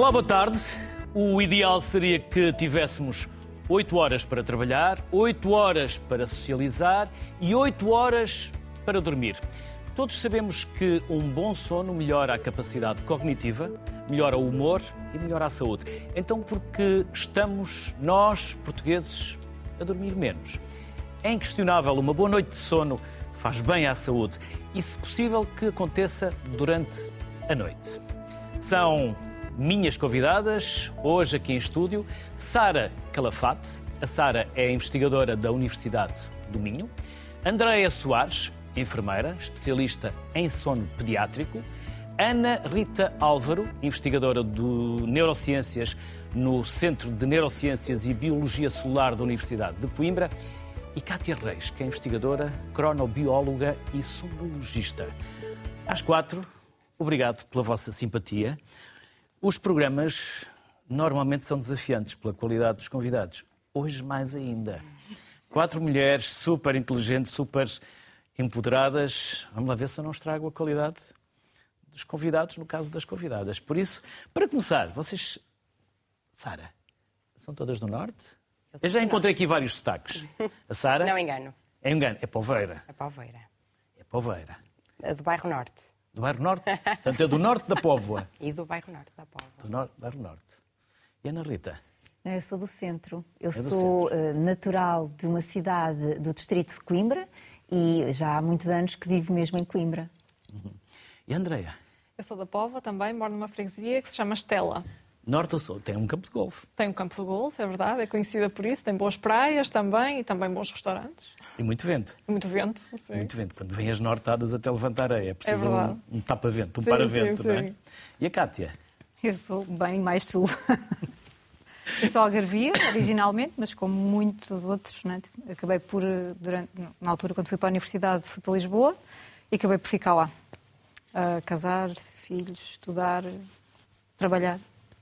Olá, boa tarde. O ideal seria que tivéssemos 8 horas para trabalhar, 8 horas para socializar e 8 horas para dormir. Todos sabemos que um bom sono melhora a capacidade cognitiva, melhora o humor e melhora a saúde. Então, por que estamos, nós, portugueses, a dormir menos? É inquestionável, uma boa noite de sono faz bem à saúde e, se possível, que aconteça durante a noite. São minhas convidadas, hoje aqui em estúdio, Sara Calafate. A Sara é investigadora da Universidade do Minho. Andréia Soares, enfermeira, especialista em sono pediátrico. Ana Rita Álvaro, investigadora do Neurociências no Centro de Neurociências e Biologia Celular da Universidade de Coimbra. E Cátia Reis, que é investigadora, cronobióloga e somnologista. Às quatro, obrigado pela vossa simpatia. Os programas normalmente são desafiantes pela qualidade dos convidados. Hoje mais ainda. Quatro mulheres super inteligentes, super empoderadas. Vamos lá ver se eu não estrago a qualidade dos convidados, no caso das convidadas. Por isso, para começar, vocês. Sara, são todas do Norte? Eu, eu já encontrei aqui vários sotaques. A Sara. Não engano. É engano, é Poveira. É Poveira. É Poveira. É do bairro Norte. Do bairro Norte? Portanto, é do Norte da Póvoa. E do bairro Norte da Póvoa. Do nor bairro Norte. E Ana Rita? Eu sou do centro. Eu é sou centro. Uh, natural de uma cidade do distrito de Coimbra e já há muitos anos que vivo mesmo em Coimbra. Uhum. E Andreia? Eu sou da Póvoa também, moro numa freguesia que se chama Estela. Norte ou Sul? Tem um campo de golfe. Tem um campo de golfe, é verdade, é conhecida por isso. Tem boas praias também e também bons restaurantes. E muito vento. E muito vento, sim. Muito vento. Quando vêm as nortadas até levantar areia, é preciso é um, um tapa-vento, um para-vento, não é? E a Cátia? Eu sou bem mais sul. Eu sou algarvia, originalmente, mas como muitos outros, né? acabei por, durante, na altura, quando fui para a universidade, fui para Lisboa e acabei por ficar lá. A casar, filhos, estudar, trabalhar.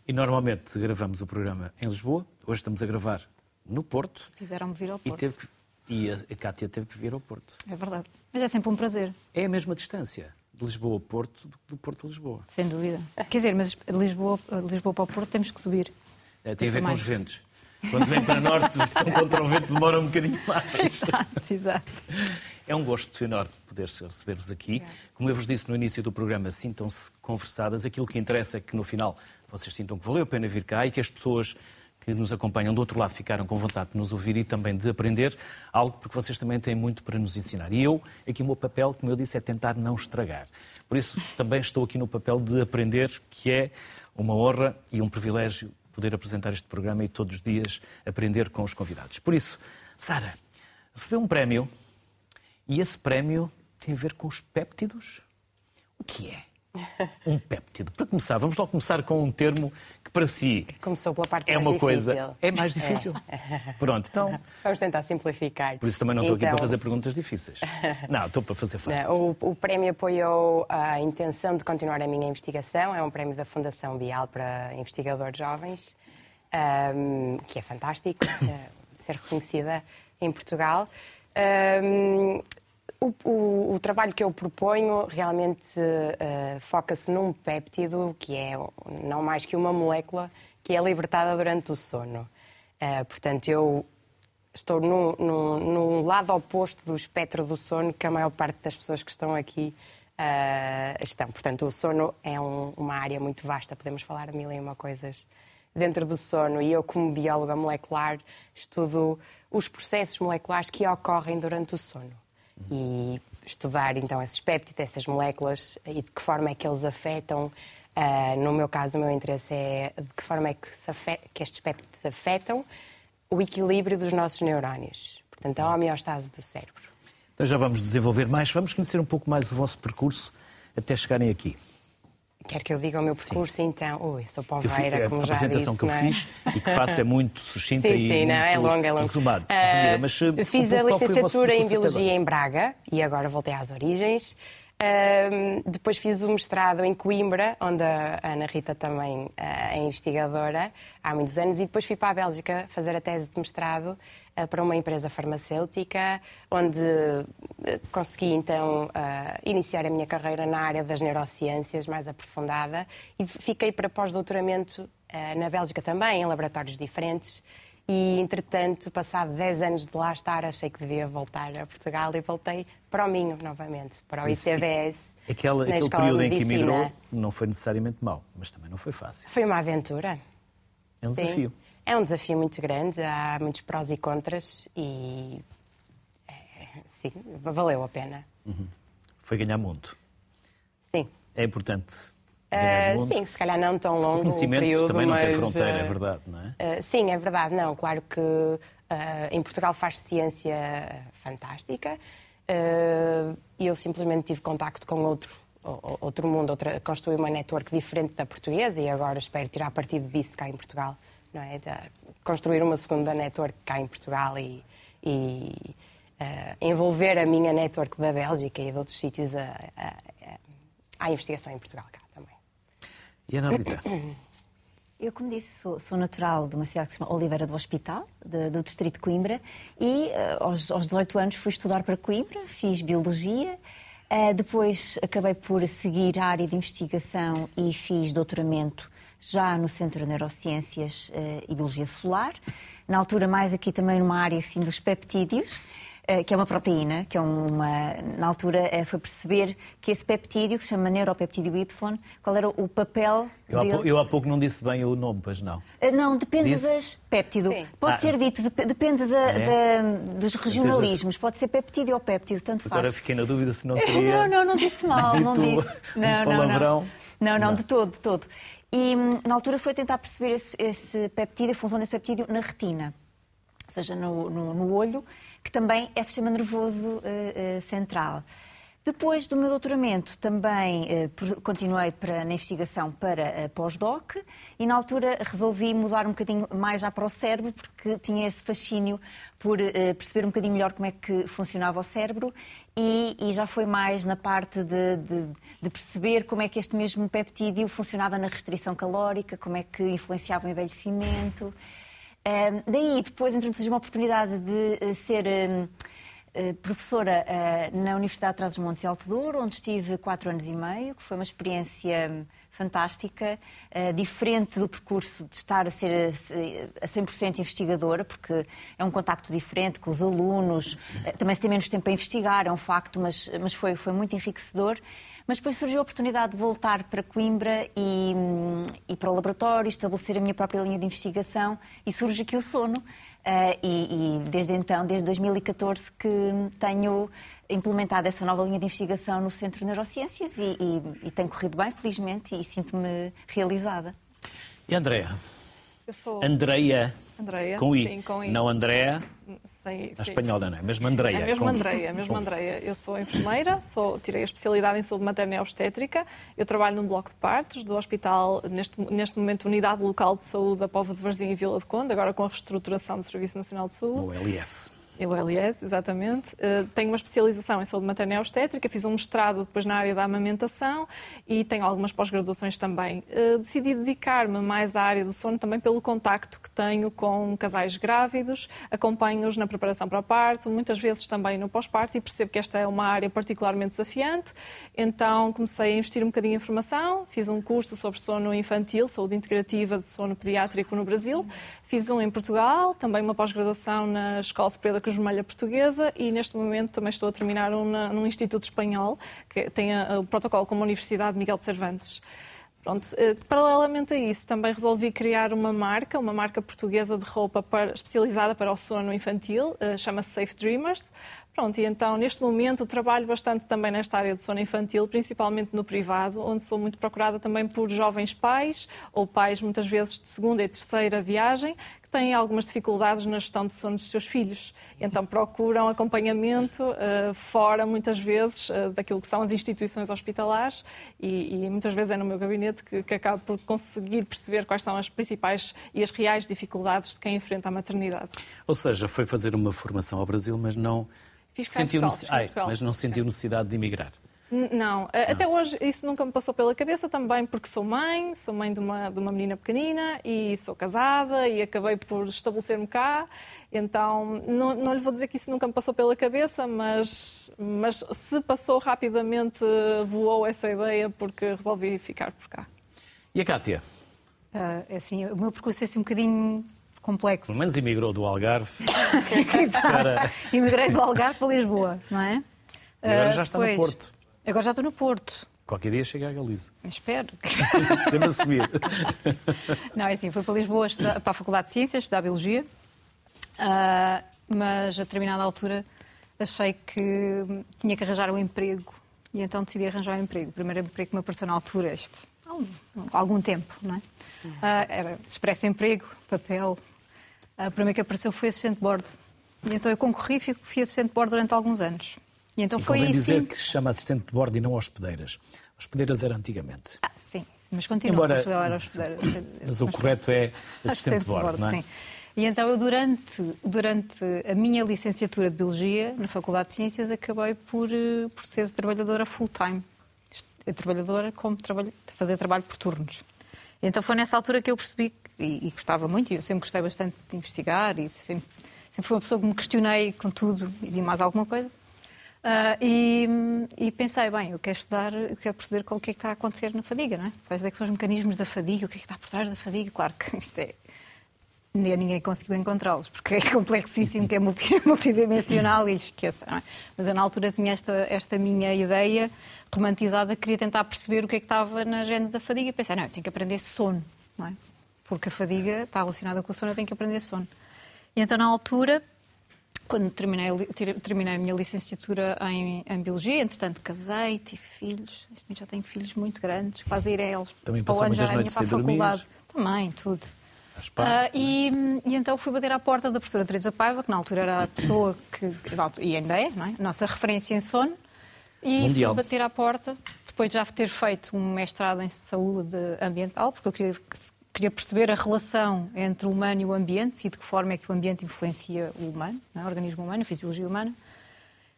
E normalmente gravamos o programa em Lisboa, hoje estamos a gravar no Porto. Fizeram-me vir ao Porto. E, teve que... e a, Cátia teve que vir ao Porto. É verdade. Mas é sempre um prazer. É a mesma distância de Lisboa ao Porto do, do Porto a Lisboa. Sem dúvida. Quer dizer, mas de Lisboa, de Lisboa para o Porto temos que subir. É, tem a ver com os ventos. Quando vem para norte, contra o vento demora um bocadinho mais. Exato, exato. É um gosto enorme poder receber-vos aqui. Como eu vos disse no início do programa, sintam-se conversadas. Aquilo que interessa é que no final vocês sintam que valeu a pena vir cá e que as pessoas que nos acompanham do outro lado ficaram com vontade de nos ouvir e também de aprender algo, porque vocês também têm muito para nos ensinar. E eu, aqui o meu papel, como eu disse, é tentar não estragar. Por isso, também estou aqui no papel de aprender, que é uma honra e um privilégio poder apresentar este programa e todos os dias aprender com os convidados. Por isso, Sara, recebeu um prémio e esse prémio tem a ver com os péptidos? O que é? Um péptido. Para começar, vamos logo começar com um termo que para si Começou pela parte é uma difícil. coisa. É mais difícil? É. Pronto, então. Vamos tentar simplificar. Por isso também não estou então... aqui para então- fazer perguntas difíceis. Não, estou para fazer fáceis. O, o prémio apoiou a intenção de continuar a minha investigação. É um prémio da Fundação Bial para investigadores jovens, um, que é fantástico ser reconhecida em Portugal. Um, o, o, o, trabalho que eu proponho realmente uh, foca-se num péptido que é não mais que uma molécula que é libertada durante o sono. Uh, portanto, eu estou num, num, num, lado oposto do espectro do sono que a maior parte das pessoas que estão aqui uh, estão. Portanto, o sono é um, uma área muito vasta, podemos falar de mil e uma coisas dentro do sono. E eu, como bióloga molecular, estudo os processos moleculares que ocorrem durante o sono e estudar então esses péptidos, essas moléculas e de que forma é que eles afetam. Uh, no meu caso, o meu interesse é de que forma é que, afeta, que estes péptidos afetam o equilíbrio dos nossos neurónios, portanto, a homeostase do cérebro. Então já vamos desenvolver mais, vamos conhecer um pouco mais o vosso percurso até chegarem aqui. Quer que eu diga o meu percurso, sim. então? Ui, sou poveira, como já disse. A apresentação que eu é? fiz e que faço é muito sucinta sim, e sim, não, é longa, é longa. resumado. Uh, mas, fiz um a licenciatura em Biologia em Braga e agora voltei às origens. Um, depois fiz o mestrado em Coimbra, onde a Ana Rita também uh, é investigadora há muitos anos, e depois fui para a Bélgica fazer a tese de mestrado uh, para uma empresa farmacêutica, onde uh, consegui então iniciar a minha carreira na área das neurociências mais aprofundada e fiquei para pós-doutoramento na Bélgica também, em laboratórios diferentes. E, entretanto, passado 10 anos de lá estar, achei que devia voltar a Portugal e voltei para o Minho novamente, para o ICBS. Aquela, na aquele período em que emigrou não foi necessariamente mau, mas também não foi fácil. Foi uma aventura. É um Sim. desafio. É um desafio muito grande, há muitos prós e contras e. é, sim, valeu a pena. Foi ganhar mundo. Sim. É importante mundo. sim, se calhar não tão longo o conhecimento período, também não tem mas, fronteira, ah, é verdade, não é? Uh, sim, é verdade. Não, claro que uh, em Portugal faz ciência fantástica uh, e eu simplesmente tive contacto com outro, outro mundo, outra, construí uma network diferente da portuguesa e agora espero tirar partido disso cá em Portugal. Não é? De construir uma segunda network cá em Portugal e, e, uh, envolver a minha network da Bélgica e de outros sítios a, a, a- à investigação em Portugal cá também. E a Ana Rita? Eu, como disse, sou, sou natural de uma cidade que se chama Oliveira do Hospital, de- do distrito de Coimbra, e eh, aos, aos 18 anos fui estudar para Coimbra, fiz Biologia, eh, depois acabei por seguir a área de investigação e fiz doutoramento já no Centro de Neurociências eh, e Biologia Celular, na altura mais aqui também numa área assim, dos peptídeos, eh, que é uma proteína, que é uma. Na altura eh, foi perceber que esse peptídeo, que se chama neuropeptídeo Y, qual era o papel Eu há, dele. pou- eu há pouco não disse bem o nome, pois não. Uh, Não, depende Disse? das. Péptido. Sim. Pode Ah. ser dito, dep- depende da- É? da- dos regionalismos. Pode ser peptídeo ou péptido, tanto faz. Agora fiquei na dúvida se não queria. Não, não, não disse mal, não disse. um Não, palavrão. não. Não, não, Não. de todo, de todo. E hum, na altura foi tentar perceber esse, esse peptídeo, a função desse peptídeo na retina, ou seja, no, no- no olho, que também é sistema nervoso eh, eh, central. Depois do meu doutoramento, também eh, continuei para, na investigação para a pós-doc e, na altura, resolvi mudar um bocadinho mais já para o cérebro, porque tinha esse fascínio por eh, perceber um bocadinho melhor como é que funcionava o cérebro e, e já foi mais na parte de, de- de perceber como é que este mesmo peptídeo funcionava na restrição calórica, como é que influenciava o envelhecimento. Daí, depois, então, surgiu uma oportunidade de eh, ser eh, professora eh, na Universidade de Trás-os-Montes e Alto Douro, onde estive quatro anos e meio, que foi uma experiência hum, fantástica, eh, diferente do percurso de estar a ser eh, a 100% investigadora, porque é um contacto diferente com os alunos, eh, também se tem menos tempo a investigar, é um facto, mas, mas foi, foi muito enriquecedor. Mas depois surgiu a oportunidade de voltar para Coimbra e, e para o laboratório, estabelecer a minha própria linha de investigação e surge aqui o sono. Eh, e, e desde então, desde 2014, que tenho implementado essa nova linha de investigação no Centro de Neurociências e, e, e tem corrido bem, felizmente, e sinto-me realizada. E a Andréa? Eu sou Andreia. Andreia. Com I. Sim, com I. Não Andréa, Sim. espanhola, não é? Mesmo Andreia. É mesmo com. Andreia, mesmo Com. Andreia. Eu sou enfermeira, sou, tirei a especialidade em saúde materna e obstétrica. Eu trabalho num bloco de partos do hospital, neste, neste momento, Unidade Local de Saúde da Póvoa de Varzim e Vila de Conde, agora com a reestruturação do Serviço Nacional de Saúde. No LS. Eu, LS, exatamente. Eh, tenho uma especialização em saúde materna e obstétrica, fiz um mestrado depois na área da amamentação e tenho algumas pós-graduações também. Eh, decidi dedicar-me mais à área do sono também pelo contacto que tenho com casais grávidos, acompanho-os na preparação para o parto, muitas vezes também no pós-parto e percebo que esta é uma área particularmente desafiante. Então comecei a investir um bocadinho em formação, fiz um curso sobre sono infantil, saúde integrativa de sono pediátrico no Brasil, fiz um em Portugal, também uma pós-graduação na Escola Superior da Cruz Vermelha Portuguesa e neste momento também estou a terminar um na- num Instituto Espanhol, que tem a- o protocolo com a Universidade Miguel de Cervantes. Pronto, eh, paralelamente a isso, também resolvi criar uma marca, uma marca portuguesa de roupa para- especializada para o sono infantil, eh, chama-se Safe Dreamers. Pronto, e então neste momento trabalho bastante também nesta área do sono infantil, principalmente no privado, onde sou muito procurada também por jovens pais ou pais muitas vezes de segunda e terceira viagem que têm algumas dificuldades na gestão de sono dos seus filhos. Então procuram acompanhamento eh, fora, muitas vezes, eh, daquilo que são as instituições hospitalares e, e muitas vezes é no meu gabinete que, que acabo por conseguir perceber quais são as principais e as reais dificuldades de quem enfrenta a maternidade. Ou seja, foi fazer uma formação ao Brasil, mas não Em sentiu Ai, Portugal. mas não sentiu necessidade de emigrar. Não, até hoje isso nunca me passou pela cabeça também, porque sou mãe, sou mãe de uma, de uma menina pequenina e sou casada e acabei por estabelecer-me cá. Então, não, não lhe vou dizer que isso nunca me passou pela cabeça, mas, mas se passou rapidamente, voou essa ideia porque resolvi ficar por cá. E a Cátia? Uh, assim, o meu percurso é assim um bocadinho complexo. Pelo menos emigrou do Algarve. Exato. Para... Emigrei do Algarve para Lisboa, não é? E agora já está depois... no Porto. Agora já estou no Porto. Qualquer dia chega a Galiza. Espero. Sempre a subir. Não, é assim, fui para Lisboa, estudar, para a Faculdade de Ciências, estudar Biologia, uh, mas a determinada altura achei que tinha que arranjar um emprego e então decidi arranjar um emprego. O primeiro emprego que me apareceu na altura, este, há algum tempo, não é? Uh, era expresso emprego, papel. Uh, o primeiro que apareceu foi assistente de bordo. E então eu concorri e fui assistente de bordo durante alguns anos. E então sim, foi convém dizer assim... que se chama assistente de bordo e não hospedeiras. Hospedeiras era antigamente. Ah, sim, mas continua a estudar hospedeiras. Mas o correto é assistente, de bordo, não é? Sim. E então eu, durante, durante a minha licenciatura de Biologia, na Faculdade de Ciências, acabei por, eh, por ser trabalhadora full-time. Trabalhadora como trabalho, fazer trabalho por turnos. Então foi nessa altura que eu percebi, e, e gostava muito, e eu sempre gostei bastante de investigar, e sempre, sempre fui uma pessoa que me questionei com tudo e de mais alguma coisa. Uh, e, e, pensei, bem, eu quero estudar, eu quero perceber o que é que está a acontecer na fadiga, não é? Quais é que são os mecanismos da fadiga, o que é que está por trás da fadiga. Claro que isto é. Ninguém conseguiu encontrá-los, porque é complexíssimo, que é multidimensional e esqueça. É? Mas eu, na altura, tinha esta, esta minha ideia romantizada, queria tentar perceber o que é que estava na gênese da fadiga e pensei, não, eu tenho que aprender sono, não é? Porque a fadiga está relacionada com o sono, eu tenho que aprender sono. E então, na altura, quando terminei, terminei a minha licenciatura em, em Biologia, entretanto casei, tive filhos, já tenho filhos muito grandes, quase ir a eles. Também passou muitas noites sem dormir? Também, tudo. Uh, e, e, então fui bater à porta da professora Teresa Paiva, que na altura era a pessoa que, e ainda é, não é? nossa referência em sono, e Mundial. fui bater à porta, depois de já ter feito um mestrado em saúde ambiental, porque eu queria queria perceber a relação entre o humano e o ambiente e de que forma é que o ambiente influencia o humano, é? o organismo humano, a fisiologia humana.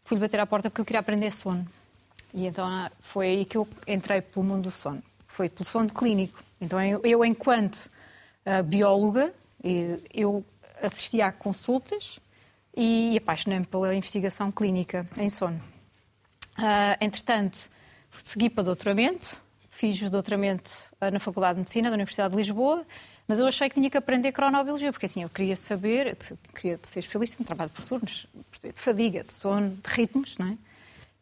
Fui-lhe bater à porta porque eu queria aprender sono. E então foi aí que eu entrei pelo mundo do sono. Foi pelo sono clínico. Então eu, enquanto bióloga, eu assistia a consultas e apaixonei-me pela investigação clínica em sono. Uh, entretanto, segui para doutoramento, fiz o doutoramento eh, na Faculdade de Medicina da Universidade de Lisboa, mas eu achei que tinha que aprender cronobiologia, porque assim, eu queria saber, queria ser especialista em trabalho por turnos, de fadiga, de sono, de ritmos, não é?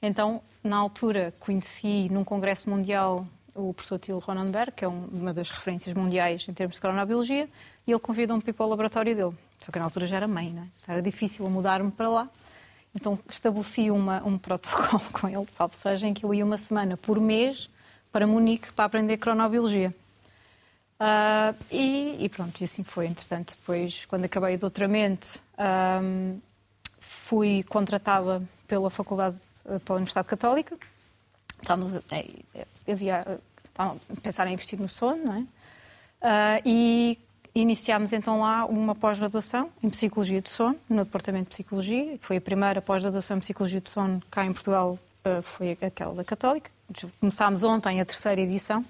Então, na altura, conheci num congresso mundial o professor Till Ronenberg, que é uma das referências mundiais em termos de cronobiologia, e ele convidou-me para ir para o laboratório dele. Só que na altura já era mãe, não é? Era difícil mudar-me para lá. Então estabeleci uma, um protocolo com ele, salvo seja, em que eu ia uma semana por mês para Munique para aprender cronobiologia. Uh, e, e, pronto, e assim foi. Entretanto, depois, quando acabei o doutoramento, um, fui contratada pela Faculdade, eh, pela Universidade Católica. Estávamos, é, havia, estávamos a pensar em investir no sono, não é? Uh, e iniciámos então lá uma pós-graduação em Psicologia de Sono, no Departamento de Psicologia. Foi a primeira pós-graduação em Psicologia de Sono cá em Portugal, uh, foi aquela da Católica. Começámos ontem a terceira edição.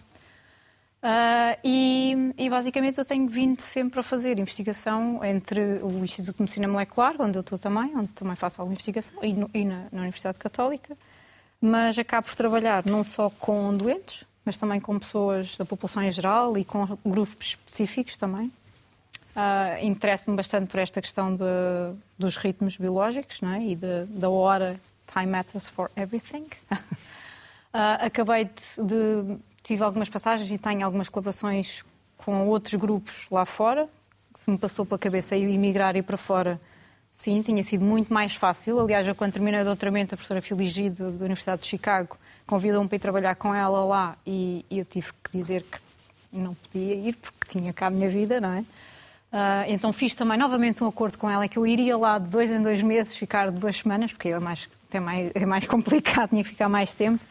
Uh, e, e, basicamente eu tenho vindo sempre a fazer investigação entre o Instituto de Medicina Molecular, onde eu estou também, onde também faço alguma investigação, e, no, e na, na, Universidade Católica, mas acabo por trabalhar não só com doentes, mas também com pessoas da população em geral e com grupos específicos também. Uh, Interesso-me bastante por esta questão de, dos ritmos biológicos não é? e de, da hora, time matters for everything. Uh, acabei de, de, Tive algumas passagens e tenho algumas colaborações com outros grupos lá fora. Se me passou pela cabeça ir emigrar e ir para fora, sim, tinha sido muito mais fácil. Aliás, eu, quando terminei o doutoramento, a professora Filigi, da Universidade de Chicago, convidou-me para ir trabalhar com ela lá e, eu tive que dizer que não podia ir porque tinha cá a minha vida, não é? Uh, então fiz também novamente um acordo com ela que eu iria lá de dois em dois meses, ficar duas semanas, porque é mais, é mais, é mais complicado, tinha que ficar mais tempo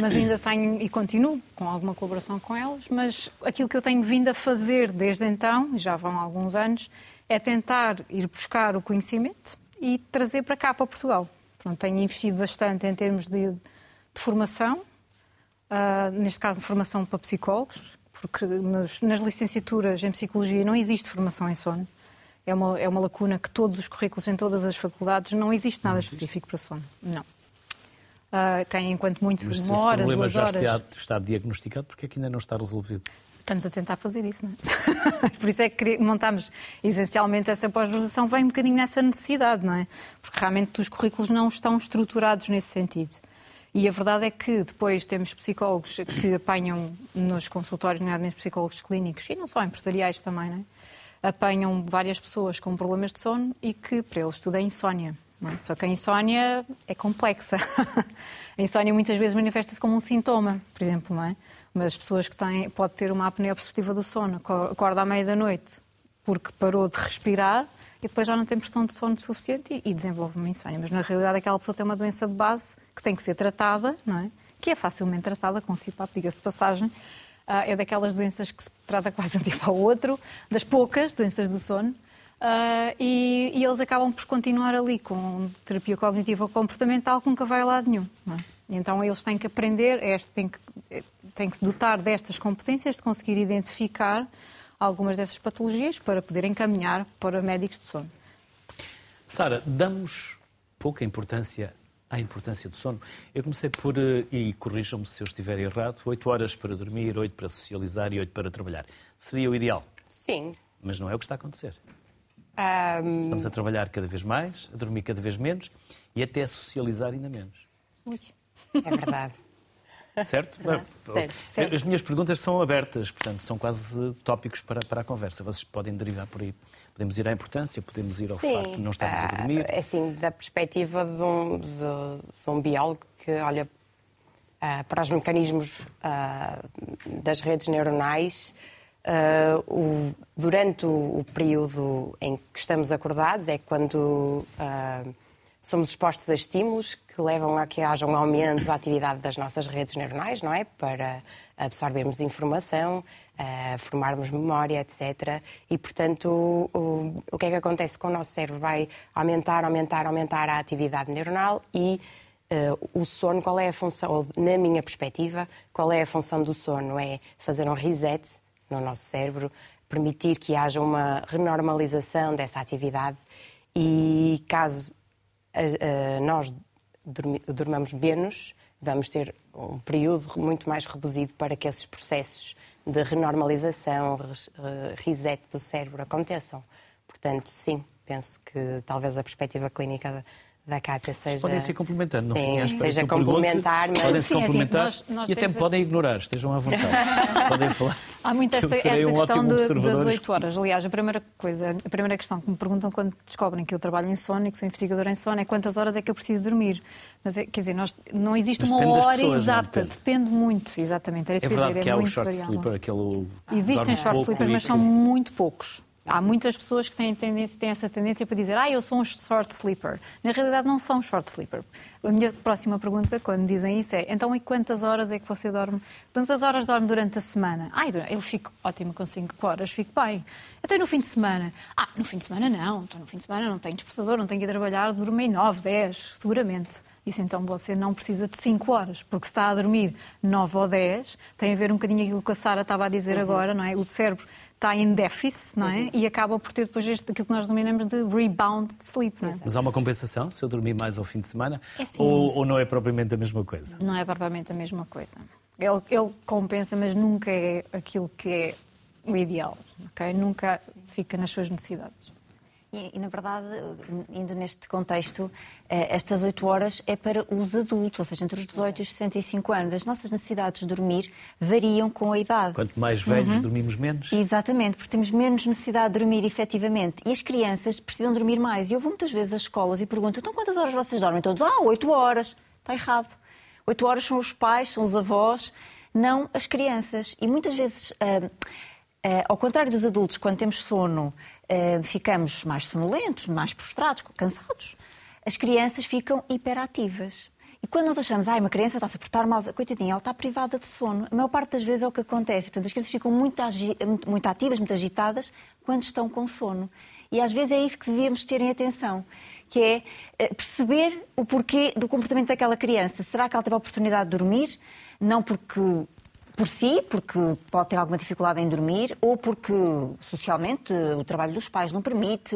mas ainda tenho e continuo com alguma colaboração com elas, mas aquilo que eu tenho vindo a fazer desde então, já vão alguns anos, é tentar ir buscar o conhecimento e trazer para cá, para Portugal. Pronto, tenho investido bastante em termos de, de formação, uh, neste caso formação para psicólogos, porque nos, nas licenciaturas em psicologia não existe formação em sono. É uma, é uma lacuna que todos os currículos em todas as faculdades não existe nada específico para sono. Não. Uh, tem enquanto muito Mas se uma esse hora, problema duas já horas. está, está diagnosticado, porque é que ainda não está resolvido? Estamos a tentar fazer isso, não é? Por isso é que montámos essencialmente essa pós-graduação, vem um bocadinho nessa necessidade, não é? Porque realmente os currículos não estão estruturados nesse sentido. E a verdade é que depois temos psicólogos que apanham nos consultórios, nomeadamente psicólogos clínicos, e não só empresariais também, não é? Apanham várias pessoas com problemas de sono e que para eles tudo é insónia. é? Só que a insónia é complexa. a insónia muitas vezes manifesta-se como um sintoma, por exemplo, não é? Mas pessoas que têm, pode ter uma apneia obstrutiva do sono, aco- acorda à meia da noite porque parou de respirar e depois já não tem pressão de sono suficiente e, e desenvolve uma insónia. Mas na realidade aquela pessoa tem uma doença de base que tem que ser tratada, não é? Que é facilmente tratada com CPAP, diga-se passagem. Ah, é daquelas doenças que se trata quase um tipo ao outro, das poucas doenças do sono. Ah, e, e eles acabam por continuar ali com terapia cognitiva ou comportamental que nunca vai a lado nenhum. não é? Então eles têm que aprender, têm, que, têm que se dotar destas competências de conseguir identificar algumas dessas patologias para poder encaminhar para médicos de sono. Sara, damos pouca importância à importância do sono. Eu comecei por, eh, e corrijam-me se eu estiver errado, 8 horas para dormir, 8 para socializar e 8 para trabalhar. Seria o ideal, Sim. mas não é o que está a acontecer. Ahm, Estamos a trabalhar cada vez mais, a dormir cada vez menos e até a socializar ainda menos. É verdade. Certo? Certo, certo. As minhas perguntas são abertas, portanto, são quase tópicos para, para a conversa. Vocês podem derivar por aí. Podemos ir à importância, podemos ir ao facto de não estarmos a ah, dormir. é Assim, da perspectiva de um, de- de um biólogo que olha ah, para os mecanismos ah, das redes neuronais, ah, o- durante o, o período em que estamos acordados é quando ah, somos expostos a estímulos que levam a que haja um aumento da atividade das nossas redes neuronais, não é? Para absorvermos informação, ah, formarmos memória, etc. E, portanto, o, que é que acontece com o nosso cérebro? Vai aumentar, aumentar, aumentar a atividade neuronal e eh, o sono, qual é a função, ou na minha perspectiva, qual é a função do sono? É fazer um reset no nosso cérebro, permitir que haja uma renormalização dessa atividade e caso nós dormamos menos, vamos ter um período muito mais reduzido para que esses processos de renormalização, res- reset do cérebro aconteçam. Portanto, sim, penso que talvez a perspectiva clínica da- Cátia seja... Podem se complementando, no Sim, seja complementar, mas- Podem se Sim, é assim, complementar nós- nós e até me podem ignorar, estejam à vontade. podem falar. Há muito esta, esta um questão de- das 8 horas. Aliás, a primeira coisa, a primeira questão que me perguntam quando descobrem que eu trabalho em sono e que sou investigadora em sono é quantas horas é que eu preciso dormir. Mas, é, quer dizer, nós, não existe Mas uma hora pessoas, não exata. depende? Depende muito, exatamente. Era isso É que verdade dizer, que é há o short variável. sleeper, aquele. Existem short sleepers, mas são muito poucos. Há muitas pessoas que têm, tendência, têm essa tendência para dizer ah, eu sou um short sleeper. Na realidade, não são short sleeper. A minha próxima pergunta, quando dizem isso, é então e quantas horas é que você dorme? Quantas horas dorme durante a semana? Ah, eu fico ótimo com 5 horas, fico bem. Então e no fim de semana? Ah, no fim de semana não. Então no fim de semana não tenho despertador, não tenho que ir trabalhar, durmo em 9, 10, seguramente. Isso então você não precisa de 5 horas, porque se está a dormir 9 ou 10, tem a ver um bocadinho aquilo que a Sara estava a dizer agora, não é? O cérebro está em déficit, não é? E acaba por ter depois este, aquilo que nós denominamos de rebound sleep, não é? Mas há uma compensação se eu dormir mais ao fim de semana? É sim. ou, ou não é propriamente a mesma coisa? Não é propriamente a mesma coisa. Ele, ele compensa, mas nunca é aquilo que é o ideal, ok? Nunca fica nas suas necessidades. E, e, na verdade, indo neste contexto, eh, estas 8 horas é para os adultos, ou seja, entre os 18 e os 65 anos. As nossas necessidades de dormir variam com a idade. Quanto mais velhos, Uhum. dormimos menos. Exatamente, porque temos menos necessidade de dormir efetivamente. E as crianças precisam dormir mais. E eu vou muitas vezes às escolas e pergunto: então quantas horas vocês dormem? Todos, ah, 8 horas. Está errado. 8 horas são os pais, são os avós, não as crianças. E muitas vezes. ah, ao contrário dos adultos, quando temos sono, ah, ficamos mais sonolentos, mais prostrados, cansados. As crianças ficam hiperativas. E quando nós achamos, ai, uma criança está-se a portar mal, coitadinha, ela está privada de sono. A maior parte das vezes é o que acontece. Portanto, as crianças ficam muito, agi- muito ativas, muito agitadas, quando estão com sono. E às vezes é isso que devíamos ter em atenção, que é eh, perceber o porquê do comportamento daquela criança. Será que ela teve a oportunidade de dormir? Não porque por si, porque pode ter alguma dificuldade em dormir, ou porque socialmente o trabalho dos pais não permite,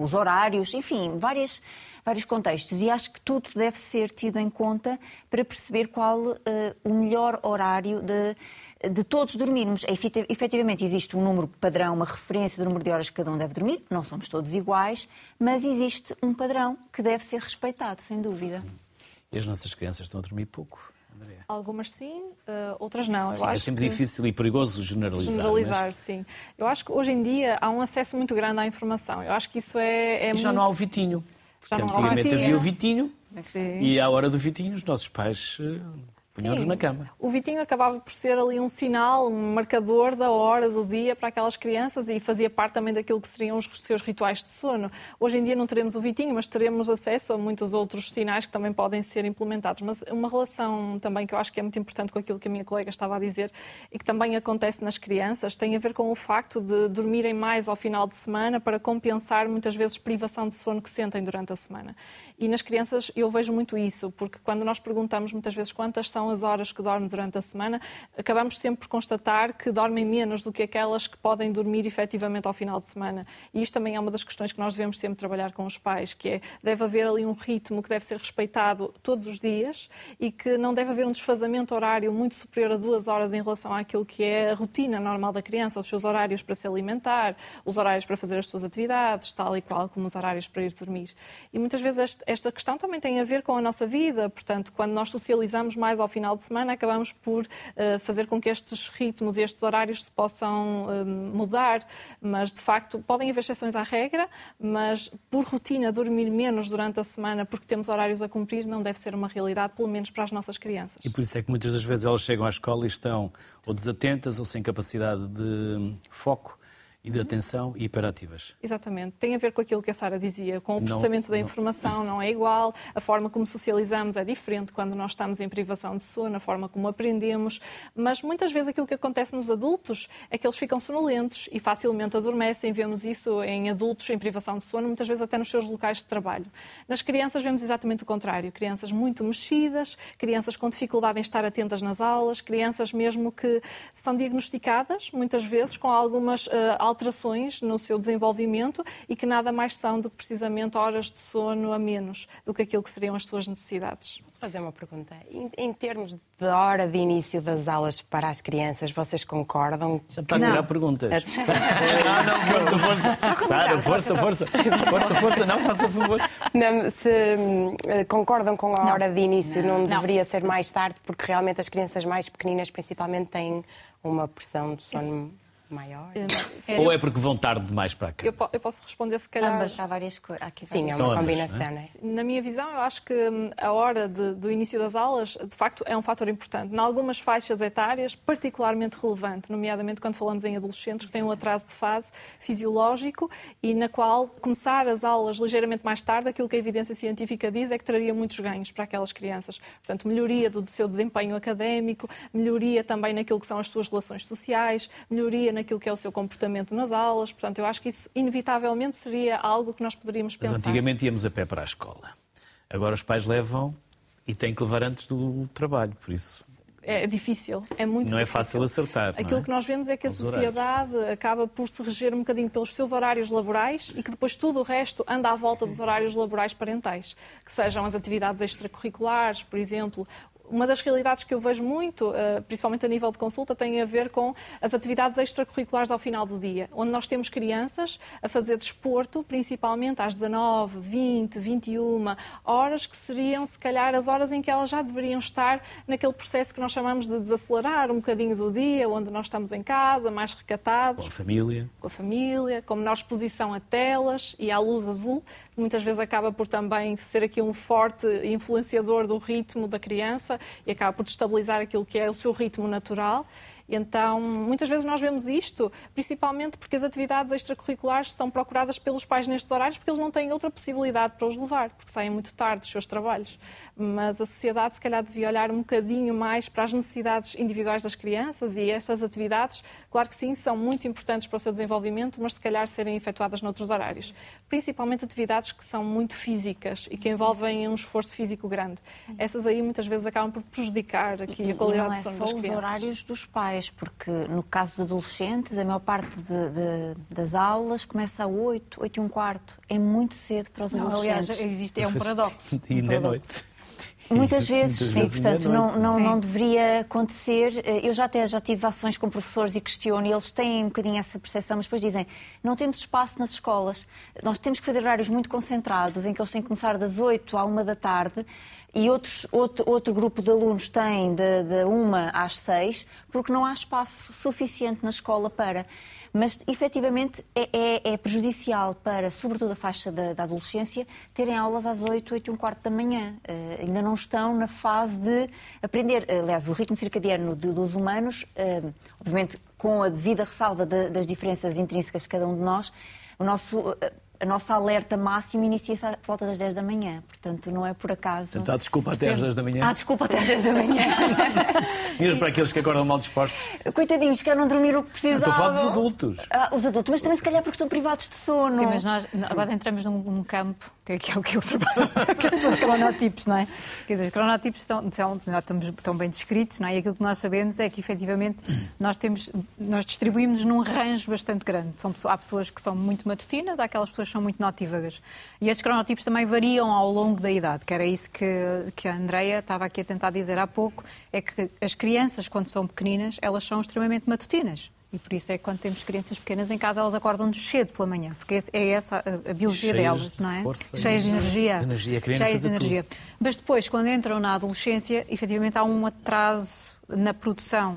os horários, enfim, várias, vários contextos. E acho que tudo deve ser tido em conta para perceber qual uh, o melhor horário de, de todos dormirmos. Efetivamente, existe um número padrão, uma referência do número de horas que cada um deve dormir, não somos todos iguais, mas existe um padrão que deve ser respeitado, sem dúvida. E as nossas crianças estão a dormir pouco? Algumas sim, uh, outras não. Sim, é sempre difícil e perigoso generalizar. Generalizar, mas... sim. Eu acho que hoje em dia há um acesso muito grande à informação. Eu acho que isso é. é e já muito... não há o Vitinho. Porque antigamente havia o Vitinho sim. e à hora do Vitinho os nossos pais eh, Punham-nos na cama. O Vitinho acabava por ser ali um sinal, um marcador da hora do dia para aquelas crianças e fazia parte também daquilo que seriam os seus rituais de sono. Hoje em dia não teremos o Vitinho, mas teremos acesso a muitos outros sinais que também podem ser implementados. Mas uma relação também que eu acho que é muito importante com aquilo que a minha colega estava a dizer e que também acontece nas crianças tem a ver com o facto de dormirem mais ao final de semana para compensar muitas vezes privação de sono que sentem durante a semana. E nas crianças eu vejo muito isso, porque quando nós perguntamos muitas vezes quantas são as horas que dorme durante a semana, acabamos sempre por constatar que dormem menos do que aquelas que podem dormir efetivamente ao final de semana. E isto também é uma das questões que nós devemos sempre trabalhar com os pais, que é deve haver ali um ritmo que deve ser respeitado todos os dias e que não deve haver um desfazamento horário muito superior a duas horas em relação àquilo que é a rotina normal da criança, os seus horários para se alimentar, os horários para fazer as suas atividades, tal e qual como os horários para ir dormir. E muitas vezes esta questão também tem a ver com a nossa vida, portanto, quando nós socializamos mais ao final de semana, acabamos por uh, fazer com que estes ritmos e estes horários se possam uh, mudar, mas de facto podem haver exceções à regra, mas por rotina dormir menos durante a semana porque temos horários a cumprir não deve ser uma realidade, pelo menos para as nossas crianças. E por isso é que muitas das vezes elas chegam à escola e estão ou desatentas ou sem capacidade de foco e de atenção e hiperativas. Exatamente. Tem a ver com aquilo que a Sara dizia, com o processamento não, da informação não. não é igual, a forma como socializamos é diferente quando nós estamos em privação de sono, a forma como aprendemos, mas muitas vezes aquilo que acontece nos adultos é que eles ficam sonolentos e facilmente adormecem. Vemos isso em adultos em privação de sono, muitas vezes até nos seus locais de trabalho. Nas crianças vemos exatamente o contrário. Crianças muito mexidas, crianças com dificuldade em estar atentas nas aulas, crianças mesmo que são diagnosticadas, muitas vezes, com algumas uh, alterações no seu desenvolvimento e que nada mais são do que precisamente horas de sono a menos do que aquilo que seriam as suas necessidades. Posso fazer uma pergunta? Em, em termos de hora de início das aulas para as crianças, vocês concordam? Já está a tirar perguntas. não, não, força, força. Sara, força, força. Força, força, não, faça favor. Não, se uh, concordam com a não. hora de início, não, não, deveria ser mais tarde, porque realmente as crianças mais pequeninas, principalmente, têm uma pressão de sono. Isso maior? É, Ou é porque vão tarde demais para cá? Eu, eu posso responder se calhar. Ambas, há várias coisas. Sim, é uma ambas, combinação. É? Na minha visão, eu acho que hum, a hora de, do início das aulas, de facto, é um fator importante. Em algumas faixas etárias, particularmente relevante, nomeadamente quando falamos em adolescentes que têm um atraso de fase fisiológico e na qual começar as aulas ligeiramente mais tarde, aquilo que a evidência científica diz é que traria muitos ganhos para aquelas crianças. Portanto, melhoria do seu desempenho académico, melhoria também naquilo que são as suas relações sociais, melhoria naquilo que é o seu comportamento nas aulas. Portanto, eu acho que isso, inevitavelmente, seria algo que nós poderíamos pensar. Mas antigamente íamos a pé para a escola. Agora os pais levam e têm que levar antes do trabalho, por isso é difícil, é muito Não difícil. é fácil acertar. Aquilo é? que nós vemos é que a sociedade horários. acaba por se reger um bocadinho pelos seus horários laborais e que depois tudo o resto anda à volta dos horários laborais parentais, que sejam as atividades extracurriculares, por exemplo, uma das realidades que eu vejo muito, eh, principalmente a nível de consulta, tem a ver com as atividades extracurriculares ao final do dia, onde nós temos crianças a fazer desporto, principalmente às 19, 20, 21 horas, que seriam, se calhar, as horas em que elas já deveriam estar naquele processo que nós chamamos de desacelerar um bocadinho do dia, onde nós estamos em casa, mais recatados. Com a família. Com a família, com menor exposição a telas e à luz azul, muitas vezes acaba por também ser aqui um forte influenciador do ritmo da criança e acaba por destabilizar aquilo que é o seu ritmo natural. E então, muitas vezes nós vemos isto, principalmente porque as atividades extracurriculares são procuradas pelos pais nestes horários, porque eles não têm outra possibilidade para os levar, porque saem muito tarde dos seus trabalhos. Mas a sociedade, se calhar, devia olhar um bocadinho mais para as necessidades individuais das crianças e estas atividades, claro que sim, são muito importantes para o seu desenvolvimento, mas se calhar serem efetuadas noutros horários. Principalmente atividades que são muito físicas e que envolvem um esforço físico grande. Essas aí muitas vezes acabam por prejudicar aqui a qualidade e de sono é das crianças. os horários dos pais, porque no caso de adolescentes, a maior parte de, de, das aulas começa a 8, 8 e um quarto. É muito cedo para os Não, adolescentes. aliás, existe, é um paradoxo. E Um ainda é paradoxo. noite. Muitas vezes, Muitas sim, vezes portanto, não, não, Sim. não deveria acontecer. Eh, Eu já até já tive ações com professores e questiono, e eles têm um bocadinho essa percepção, mas depois dizem, não temos espaço nas escolas, nós temos que fazer horários muito concentrados, em que eles têm que começar das 8 à 1 da tarde, e outros, outro, outro grupo de alunos tem de, de 1 às 6, porque não há espaço suficiente na escola para. Mas, efetivamente, é, é- é prejudicial para, sobretudo, a faixa da, da adolescência, terem aulas às 8, 8 e um quarto da manhã. Eh, ainda não estão na fase de aprender. Aliás, o ritmo circadiano de- dos humanos, eh, obviamente, com a devida ressalva da- das diferenças intrínsecas de cada um de nós, o nosso, eh, a nossa alerta máxima inicia-se à volta das 10 da manhã. Portanto, não é por acaso. Portanto, há desculpa até às 10 da manhã. Ah, desculpa, até às 10 da manhã. Mesmo para aqueles que acordam mal dispostos. Coitadinhos, que não dormiram o que precisavam. Estou a falar dos adultos. Ah, os adultos, mas também se calhar porque estão privados de sono. Sim, mas nós agora entramos num, num campo é, que é o que eu trabalho, que são os cronotipos, não é? Quer dizer, os cronotipos estão, estamos, estão bem descritos, não é? E aquilo que nós sabemos é que, efetivamente, nós, temos, nós distribuímos num range bastante grande. São, há pessoas que são muito matutinas, há aquelas pessoas que são muito notívagas. E estes cronotipos também variam ao longo da idade, que era isso que, que a Andreia estava aqui a tentar dizer há pouco, é que as crianças, quando são pequeninas, elas são extremamente matutinas. E por isso é que quando temos crianças pequenas em casa, elas acordam-nos cedo pela manhã, porque é essa a, a biologia Cheias delas, de não é? força Cheias de energia. de energia, Cheias de fazer tudo. energia. Mas depois, quando entram na adolescência, efetivamente há um atraso na produção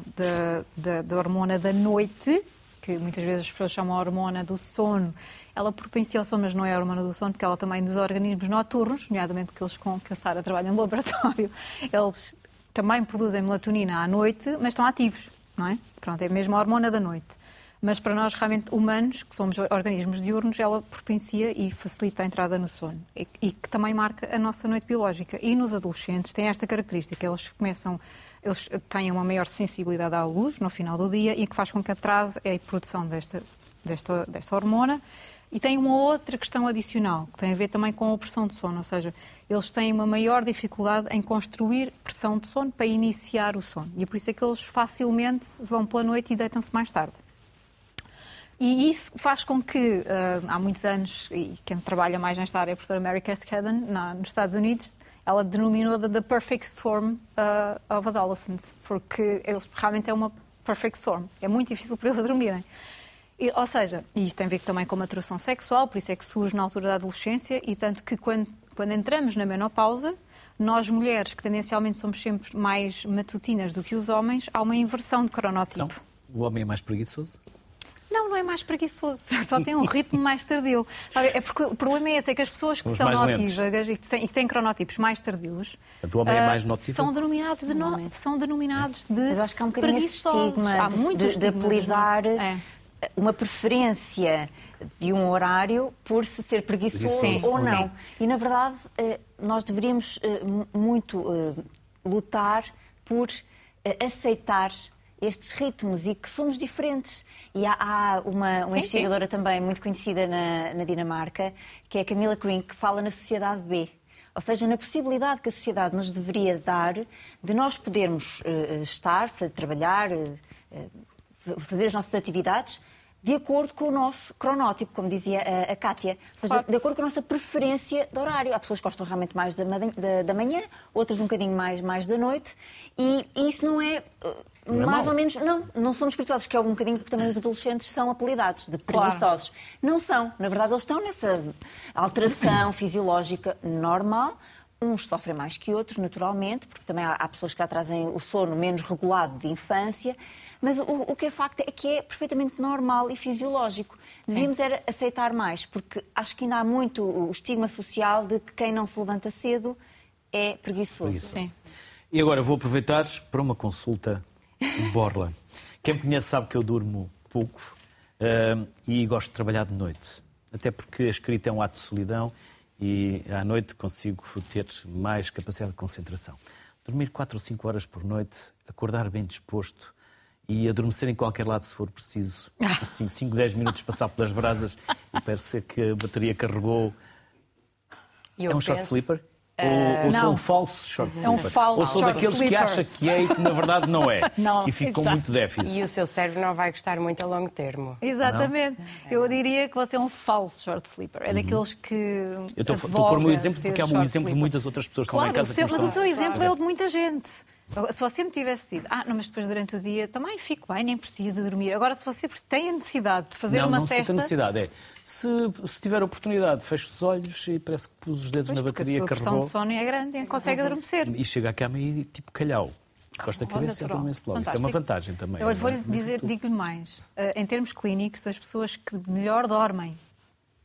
da hormona da noite, que muitas vezes as pessoas chamam a hormona do sono. Ela propicia ao sono, mas não é a hormona do sono, porque ela também nos organismos noturnos, nomeadamente aqueles com que a Sara trabalha no laboratório, eles também produzem melatonina à noite, mas estão ativos, não é? Pronto, é mesmo a hormona da noite. Mas para nós, realmente, humanos, que somos organismos diurnos, ela propicia e facilita a entrada no sono. E, e que também marca a nossa noite biológica. E nos adolescentes tem esta característica, eles começam, eles têm uma maior sensibilidade à luz no final do dia e que faz com que atrase a produção desta, desta, desta hormona. E tem uma outra questão adicional, que tem a ver também com a pressão de sono, ou seja, eles têm uma maior dificuldade em construir pressão de sono para iniciar o sono. E é por isso é que eles facilmente vão pela noite e deitam-se mais tarde. E isso faz com que, ah, há muitos anos, e quem trabalha mais nesta área é a professora Mary Cascaden, nos Estados Unidos, ela denominou de The Perfect Storm ah, of Adolescents, porque eles, realmente é uma perfect storm. É muito difícil para eles dormirem. E, ou seja, e isto tem a ver também com a maturação sexual, por isso é que surge na altura da adolescência, e tanto que quando, quando entramos na menopausa, nós mulheres, que tendencialmente somos sempre mais matutinas do que os homens, há uma inversão de cronótipo. O homem é mais preguiçoso? Não, não é mais preguiçoso, só tem um ritmo mais tardio. É porque o problema é esse, é que as pessoas que São notívagas e que têm, e que têm cronótipos mais tardios o homem é ah, mais notívago? são denominados de, no- são denominados de Mas eu acho que há um bocadinho esse estigma Há de, muitos de, de estigmas, apelidar não é? Uma preferência de um horário por se ser preguiçoso Sim, ou sim. não. E, na verdade, eh, nós deveríamos eh, mu- muito eh, lutar por aceitar estes ritmos e que somos diferentes. E há, há uma, uma Sim, investigadora também muito conhecida na, na Dinamarca, que é a Camila Green, que fala na sociedade B. Ou seja, na possibilidade que a sociedade nos deveria dar de nós podermos eh, estar, trabalhar, fa- fazer as nossas atividades de acordo com o nosso cronótipo, como dizia a, a Kátia. Ou seja, Claro. de acordo com a nossa preferência de horário. Há pessoas que gostam realmente mais da, da- da manhã, outras um bocadinho mais, mais da noite. E, e isso não é. Não é mais ou menos, não, não somos preguiçosos, que é um bocadinho que também os adolescentes são apelidados de Claro. preguiçosos. Não são. Na verdade, eles estão nessa alteração fisiológica normal. Uns sofrem mais que outros, naturalmente, porque também há, há pessoas que já trazem o sono menos regulado de infância. Mas o, o que é facto é que é perfeitamente normal e fisiológico. Devíamos era aceitar mais, porque acho que ainda há muito o estigma social de que quem não se levanta cedo é preguiçoso. Preguiçoso. Sim. E agora vou aproveitar para uma consulta borla. Quem me conhece sabe que eu durmo pouco uh, e gosto de trabalhar de noite. Até porque a escrita é um ato de solidão e à noite consigo ter mais capacidade de concentração. Dormir 4 ou 5 horas por noite, acordar bem disposto e adormecer em qualquer lado se for preciso. Assim, 5, 10 minutos passar pelas brasas e parecer que a bateria carregou. Eu é um short penso- sleeper? Ou, ou sou um falso short É um sleeper? falso ou sou short daqueles que sleeper. acha que é e que na verdade não é. Não, e fico com muito déficit. E o seu cérebro não vai gostar muito a longo termo. Exatamente. Eu diria que você é um falso short sleeper. É daqueles que. Uhum. Eu estou a advoga pôr-me um exemplo porque há um short exemplo de sleeper. muitas outras pessoas que estão lá Claro, em o casa seu- que mas o seu exemplo é o de muita gente. Se você me tivesse dito, ah, não, mas depois durante o dia também fico bem, nem preciso dormir. Agora, se você tem a necessidade de fazer não, uma não sinto cesta. a necessidade. É, se, se tiver oportunidade, fecho os olhos e parece que pus os dedos Pois, na a bateria, sua pressão carregou de sono é grande e consegue adormecer. e chega à cama e tipo calhau. Da Olha, cabeça e adormece logo. Isso é uma Fantástico. vantagem também. Eu é vou-lhe dizer, digo-lhe mais. Eh, em termos clínicos, as pessoas que melhor dormem,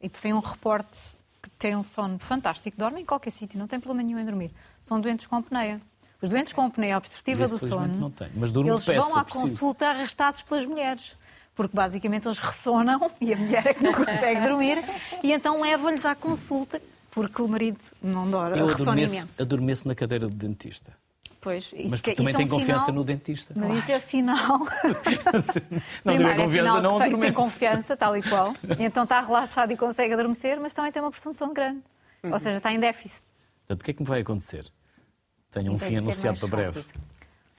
e te vem um reporte que têm um sono fantástico, dormem em qualquer sítio, não tem problema nenhum em dormir, são doentes com apneia. Os doentes com apneia obstrutiva Esse, do sono, não tenho, mas durmo eles vão à preciso. consulta arrastados pelas mulheres. Porque basicamente eles ressonam e a mulher é que não consegue dormir e então levam-lhes à consulta porque o marido não dorme, Eu ressona adormeço, imenso. adormeço na cadeira do dentista. Pois, isso Mas que- também isso é um tenho confiança sinal- no dentista. Mas isso é sinal não Primeiro, tiver é confiança, sinal não que tem, tem confiança, tal e qual. E então está relaxado e consegue adormecer, mas também tem uma pressão de sono grande. Ou seja, está em déficit. Portanto, o que é que me vai acontecer? Tenho um fim anunciado para breve.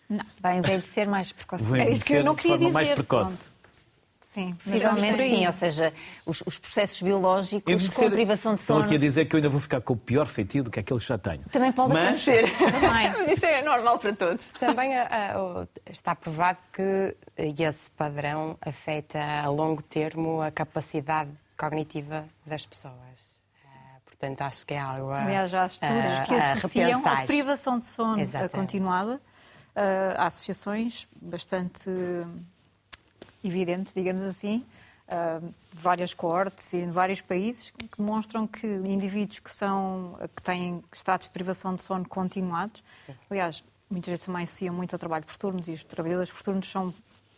rápido. Vai envelhecer mais. Vou É isso que eu não queria forma mais dizer, precoce. Sim, mas vamos Possivelmente sim, ou seja, os, os processos biológicos Envelhecer- com privação de Estão sono aqui a dizer que eu ainda vou ficar com o pior feitio do que aquele que já tenho. também pode Mas- acontecer. Também. Isso é normal para todos. Também está provado que esse padrão afeta a longo termo a capacidade cognitiva das pessoas. Portanto, acho que é algo a, Aliás, há estudos a- que a associam a repensar. privação de sono Exatamente. continuada há associações bastante evidentes, digamos assim, de várias coortes e em vários países que demonstram que indivíduos que são que têm estados de privação de sono continuados, aliás, muitas vezes também associam muito ao trabalho por turnos e os trabalhadores por turnos são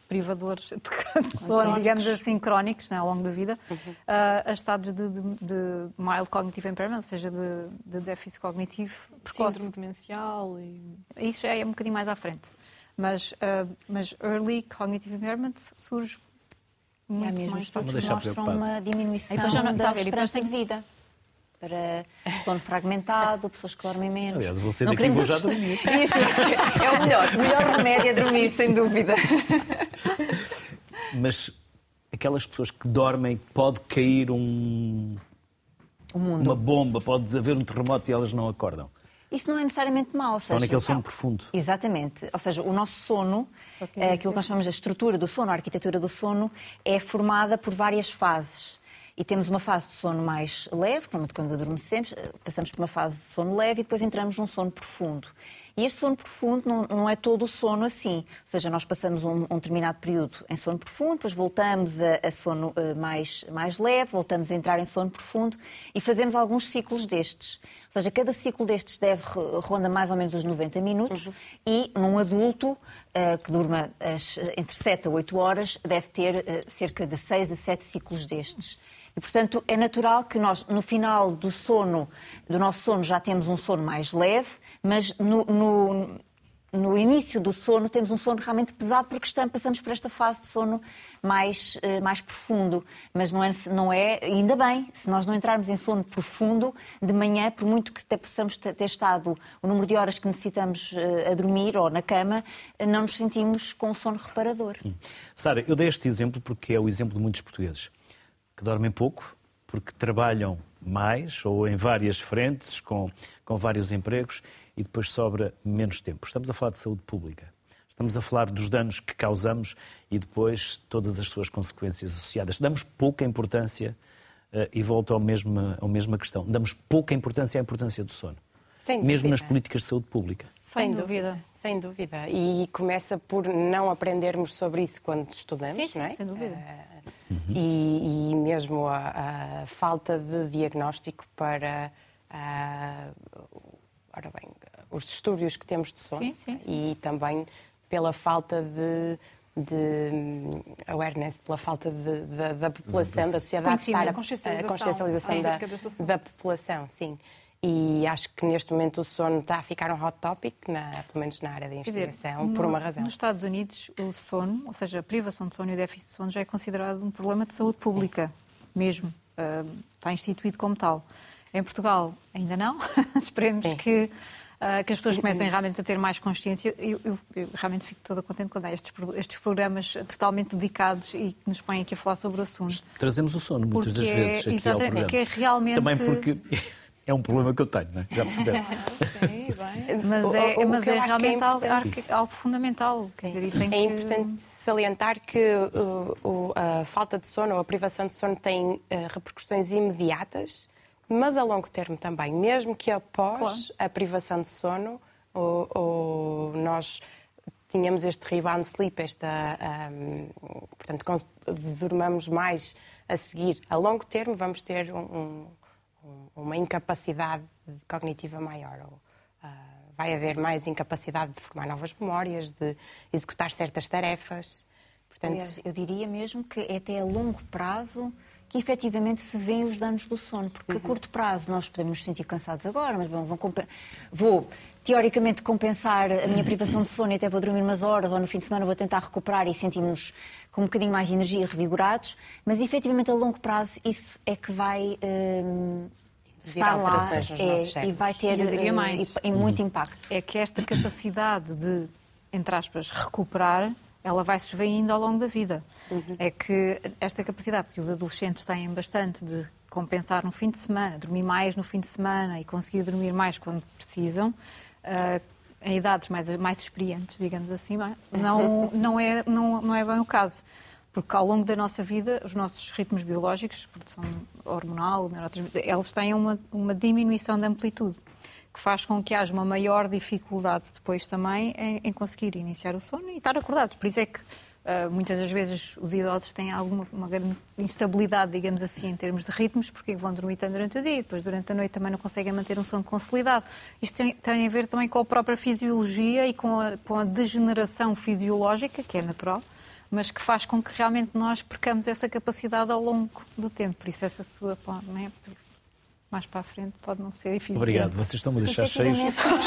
privadores de sono, digamos assim, crónicos né, ao longo da vida, ah, a estados de, de, de mild cognitive impairment, ou seja, de, de déficit cognitivo precoce. Síndrome demencial e... Isso é um bocadinho mais à frente. Mas, ah, mas early cognitive impairment surge há muito mesmo mais estudos mostram preocupado. uma diminuição E depois já não- da está a ver, e depois esperança de vida. Para sono fragmentado, pessoas que dormem menos. Aliás, vou sair Não daqui vou queremos já dormir. Isso, acho que é o melhor. O melhor remédio é dormir, sem dúvida. Mas aquelas pessoas que dormem, pode cair um, O mundo. uma bomba, pode haver um terremoto e elas não acordam. Isso não é necessariamente mau. Ou Estão naquele sono profundo. Exatamente. Ou seja, o nosso sono, eh, aquilo que nós chamamos de estrutura do sono, a arquitetura do sono, é formada por várias fases. E temos uma fase de sono mais leve, quando adormecemos, eh, passamos por uma fase de sono leve e depois entramos num sono profundo. E este sono profundo não, não é todo o sono assim. Ou seja, nós passamos um, um determinado período em sono profundo, depois voltamos a, a sono eh, mais, mais leve, voltamos a entrar em sono profundo e fazemos alguns ciclos destes. Ou seja, cada ciclo destes deve ro- ronda mais ou menos os 90 minutos e num adulto eh, que durma as- entre 7 a 8 horas deve ter eh, cerca de 6 a 7 ciclos destes. E, portanto, é natural que nós, no final do sono, do nosso sono, já temos um sono mais leve, mas no, no, no início do sono temos um sono realmente pesado porque estamos, passamos por esta fase de sono mais, eh, mais profundo. Mas não é, não é, ainda bem, se nós não entrarmos em sono profundo de manhã, por muito que até possamos ter estado o número de horas que necessitamos eh, a dormir ou na cama, não nos sentimos com sono reparador. Sara, eu dei este exemplo porque é o exemplo de muitos portugueses que dormem pouco, porque trabalham mais ou em várias frentes, com, com vários empregos e depois sobra menos tempo. Estamos a falar de saúde pública. Estamos a falar dos danos que causamos e depois todas as suas consequências associadas. Damos pouca importância, eh, e volto ao mesmo, à mesma questão, damos pouca importância à importância do sono. Mesmo nas políticas de saúde pública. Sem dúvida. Sem dúvida. E começa por não aprendermos sobre isso quando estudamos, Sim, sim, não é? sem dúvida. Eh, e, e mesmo a, a falta de diagnóstico para ah, ora bem, os distúrbios que temos de sono Sim, sim, sim. e também pela falta de de hum, awareness, pela falta de, de, da população, da sociedade estar a, consciencialização, a consciencialização da, da população, sim. E acho que neste momento o sono está a ficar um hot topic, na, pelo menos na área da investigação, dizer, por uma razão. Nos Estados Unidos, o sono, ou seja, a privação de sono e o déficit de sono já é considerado um problema de saúde pública, sim. mesmo. Uh, está instituído como tal. Em Portugal, ainda não. Esperemos sim. que uh, que as pessoas comecem realmente a ter mais consciência. Eu, eu, eu realmente fico toda contente quando há estes, estes, programas totalmente dedicados e que nos põem aqui a falar sobre o assunto. Trazemos o sono muitas das vezes é, aqui ao programa. Porque é realmente... Também porque... É um problema que eu tenho, não é? já percebeu? Sim, bem. Mas é, mas é, é realmente é algo, algo, fundamental. Quer dizer, é que... importante salientar que uh, uh, a falta de sono ou a privação de sono tem uh, repercussões imediatas mas a longo termo também, mesmo que após claro. a privação de sono, ou, ou nós tínhamos este rebound sleep, esta, um, portanto, dormamos mais a seguir. A longo termo vamos ter um, um, uma incapacidade cognitiva maior. Ou, uh, vai haver mais incapacidade de formar novas memórias, de executar certas tarefas. Portanto, Aliás, eu diria mesmo que é até a longo prazo que efetivamente se vêem os danos do sono, porque uhum. a curto prazo nós podemos nos sentir cansados agora, mas bom, vou, vou, teoricamente compensar a minha privação de sono e até vou dormir umas horas ou no fim de semana vou tentar recuperar e sentir-nos com um bocadinho mais de energia, revigorados, mas efetivamente a longo prazo isso é que vai hum, estar lá é, e vai ter e, mais, e, e muito impacto. É que esta capacidade de, entre aspas, recuperar ela vai se esvaindo ao longo da vida. Uhum. É que esta capacidade que os adolescentes têm bastante de compensar no fim de semana, dormir mais no fim de semana e conseguir dormir mais quando precisam, uh, em idades mais, mais experientes, digamos assim, não, não, é, não, não é bem o caso. Porque ao longo da nossa vida, os nossos ritmos biológicos, produção hormonal, eles têm uma, uma diminuição de amplitude que faz com que haja uma maior dificuldade depois também em, em conseguir iniciar o sono e estar acordados. Por isso é que uh, muitas das vezes os idosos têm alguma uma grande instabilidade, digamos assim, em termos de ritmos, porque vão dormir durante o dia, depois durante a noite também não conseguem manter um sono consolidado. Isto tem, tem a ver também com a própria fisiologia e com a, com a degeneração fisiológica, que é natural, mas que faz com que realmente nós percamos essa capacidade ao longo do tempo. Por isso essa sua, não é? Mais para a frente pode não ser eficiente. Obrigado, vocês estão-me a deixar cheios,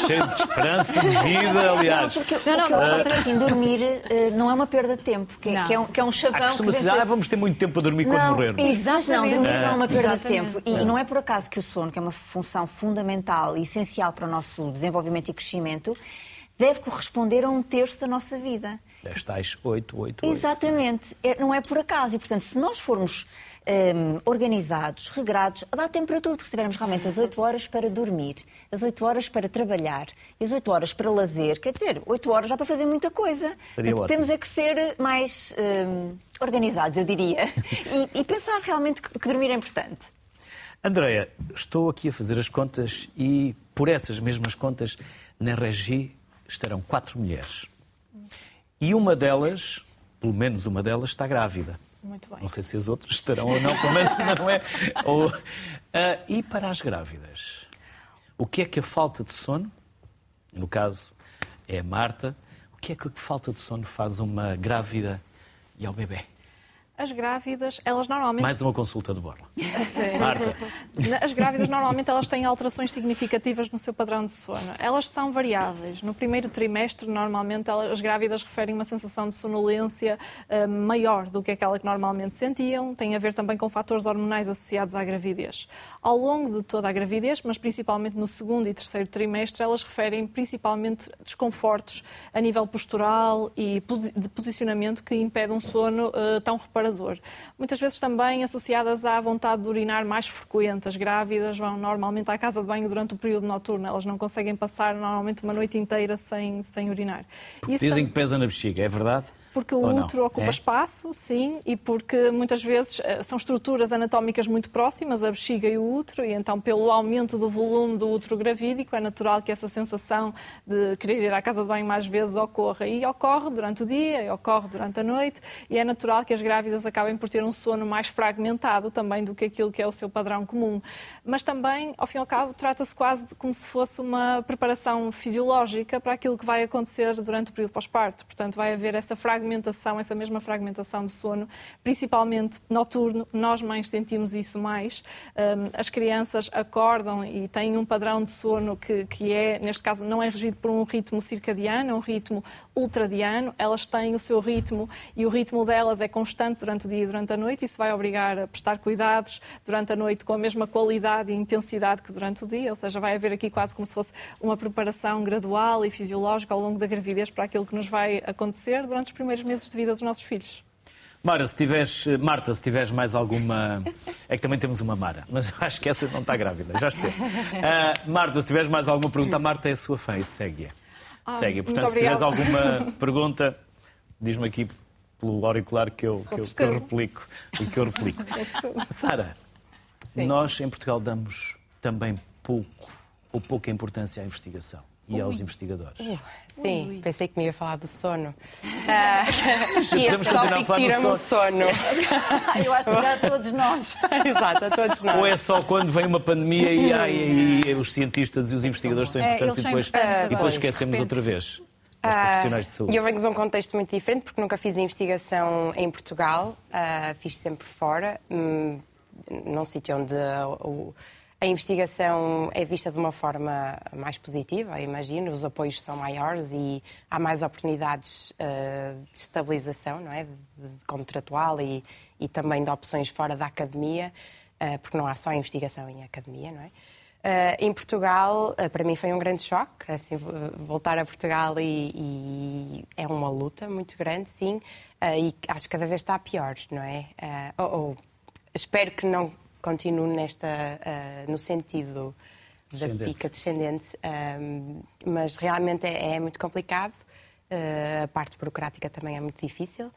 cheio de esperança, de vida, aliás. Não, porque, não, não, assim, dormir uh, não é uma perda de tempo, que, é, que é, um, que é um chavão... Costuma-se dizer, ah, vamos ter muito tempo para dormir não, quando morrermos. Exatamente. Não, dormir não é uma perda de tempo. E não é por acaso que o sono, que é uma função fundamental e essencial para o nosso desenvolvimento e crescimento, deve corresponder a um terço da nossa vida. 10 tais 8, 8, 8. Exatamente. É, não é por acaso. E, portanto, se nós formos um, organizados, regrados, dá tempo para tudo, porque se tivermos realmente as 8 horas para dormir, as 8 horas para trabalhar e as 8 horas para lazer, quer dizer, 8 horas dá para fazer muita coisa. Seria ótimo. Temos é que ser mais um, organizados, eu diria, e, e pensar realmente que, que dormir é importante. Andreia, estou aqui a fazer as contas e por essas mesmas contas, na Regi estarão quatro mulheres. E uma delas, pelo menos uma delas, está grávida. Muito bem. Não sei se as outras estarão ou não, ainda não é. Ou, uh, e para as grávidas? O que é que a falta de sono, no caso é a Marta, o que é que a falta de sono faz uma grávida e ao bebê? As grávidas, elas normalmente. Mais uma consulta de borla. Sim. Marta. As grávidas normalmente elas têm alterações significativas no seu padrão de sono. Elas são variáveis. No primeiro trimestre, normalmente, as grávidas referem uma sensação de sonolência uh, maior do que aquela que normalmente sentiam. Tem a ver também com fatores hormonais associados à gravidez. Ao longo de toda a gravidez, mas principalmente no segundo e terceiro trimestre, elas referem principalmente desconfortos a nível postural e de posicionamento que impedem um sono uh, tão reparador Muitas vezes também associadas à vontade de urinar mais frequente. As grávidas vão normalmente à casa de banho durante o período noturno. Elas não conseguem passar normalmente uma noite inteira sem, sem urinar. Dizem que pesa na bexiga, é verdade? Porque o útero ocupa é? espaço, sim, e porque muitas vezes eh, são estruturas anatómicas muito próximas, a bexiga e o útero, e então, pelo aumento do volume do útero gravídico, é natural que essa sensação de querer ir à casa de banho mais vezes ocorra. E ocorre durante o dia, e ocorre durante a noite, e é natural que as grávidas acabem por ter um sono mais fragmentado também do que aquilo que é o seu padrão comum. Mas também, ao fim e ao cabo, trata-se quase de como se fosse uma preparação fisiológica para aquilo que vai acontecer durante o período pós-parto. Portanto, vai haver essa fragmentação fragmentação, essa mesma fragmentação de sono, principalmente noturno. Nós mães sentimos isso mais. As crianças acordam e têm um padrão de sono que, que é, neste caso, não é regido por um ritmo circadiano, é um ritmo ultradiano. Elas têm o seu ritmo e o ritmo delas é constante durante o dia e durante a noite. Isso vai obrigar a prestar cuidados durante a noite com a mesma qualidade e intensidade que durante o dia. Ou seja, vai haver aqui quase como se fosse uma preparação gradual e fisiológica ao longo da gravidez para aquilo que nos vai acontecer durante os primeiros meses de vida dos nossos filhos. Mara, se tiveres, Marta, se tiveres mais alguma. É que também temos uma Mara, mas acho que essa não está grávida, já esteve. Uh, Marta, se tiveres mais alguma pergunta, a Marta é a sua fã e segue-a. Ah, segue. Portanto, se tiveres alguma pergunta, diz-me aqui pelo auricular que eu, que eu, que eu replico. E que eu replico. Sara, nós em Portugal damos também pouco ou pouca importância à investigação e Ui. aos investigadores. Uh, sim, Ui. pensei que me ia falar do sono. Uh, e esse tópico tira-me o sono. Eu acho que é a todos nós. Exato, a todos nós. Ou é só quando vem uma pandemia e, ai, e os cientistas e os investigadores são é, importantes é, e, depois, e depois esquecemos outra vez. Os profissionais de saúde. Eu venho de um contexto muito diferente porque nunca fiz investigação em Portugal, uh, fiz sempre fora, um, num sítio onde uh, a investigação é vista de uma forma mais positiva, imagino, os apoios são maiores e há mais oportunidades uh, de estabilização, não é? De, de contratual e, e, também de opções fora da academia, uh, porque não há só investigação em academia, não é? Uh, em Portugal, para mim foi um grande choque, assim, voltar a Portugal e, e é uma luta muito grande, sim, e acho que cada vez está pior, não é? ou espero que não continuo nesta, uh, no sentido da pica descendente, um, mas realmente é, é muito complicado. Uh, a parte burocrática também é muito difícil.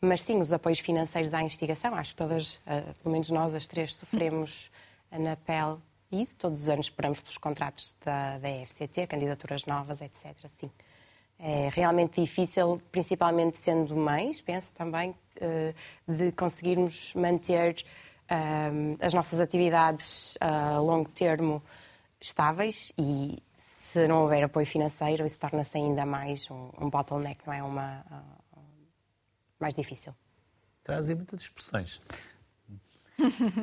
Mas sim, os apoios financeiros à investigação, acho que todas, uh, pelo menos nós as três, sofremos na pele isso. Todos os anos esperamos pelos contratos da, da EFCT, candidaturas novas, etc. Sim. É realmente difícil, principalmente sendo mães, penso também, de conseguirmos manter um, as nossas atividades a longo termo estáveis e se não houver apoio financeiro, isso torna-se ainda mais um, um, bottleneck, não é? Uma, uh, mais difícil. Trazem muitas expressões.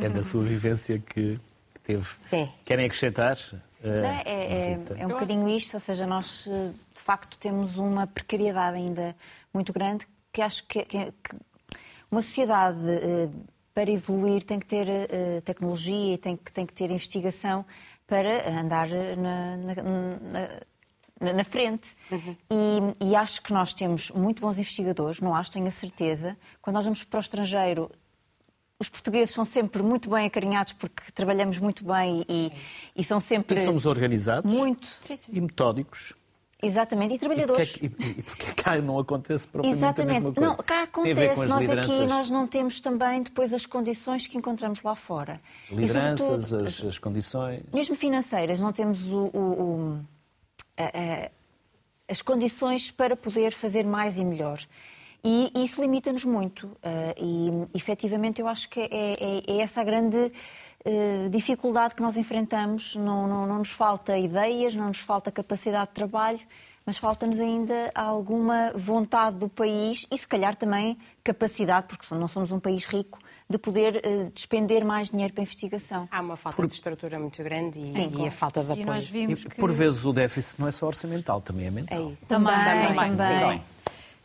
é da sua vivência que teve. Sim. Querem acrescentar? Uh, é, é, é, um bocadinho isto, ou seja, nós de facto temos uma precariedade ainda muito grande que acho que, que, que uma sociedade uh, para evoluir tem que ter uh, tecnologia e tem que, tem que ter investigação para andar na, na, na, na frente. Uhum. E, e, acho que nós temos muito bons investigadores, não acho, tenho a certeza. Quando nós vamos para o estrangeiro, os portugueses são sempre muito bem acarinhados porque trabalhamos muito bem e, e são sempre. E somos organizados muito. e metódicos. Exatamente, e trabalhadores. E porquê, e, porquê cá não acontece propriamente Exatamente. a mesma coisa? Não, cá acontece. Nós aqui nós não temos também depois as condições que encontramos lá fora. Lideranças, as, as, condições. Mesmo financeiras, não temos o, o, o, a, a, as condições para poder fazer mais e melhor. E isso limita-nos muito. Uh, e efetivamente eu acho que é, é, é essa a grande eh, dificuldade que nós enfrentamos. Não, não, não nos falta ideias, não nos falta capacidade de trabalho, mas falta-nos ainda alguma vontade do país e, se calhar, também capacidade, porque não somos um país rico, de poder uh, despender mais dinheiro para a investigação. Há uma falta por... de estrutura muito grande e, Sim, e a falta de apoio. E, e que... Por vezes o déficit não é só orçamental, também é mental. É isso. Também, também. também. também.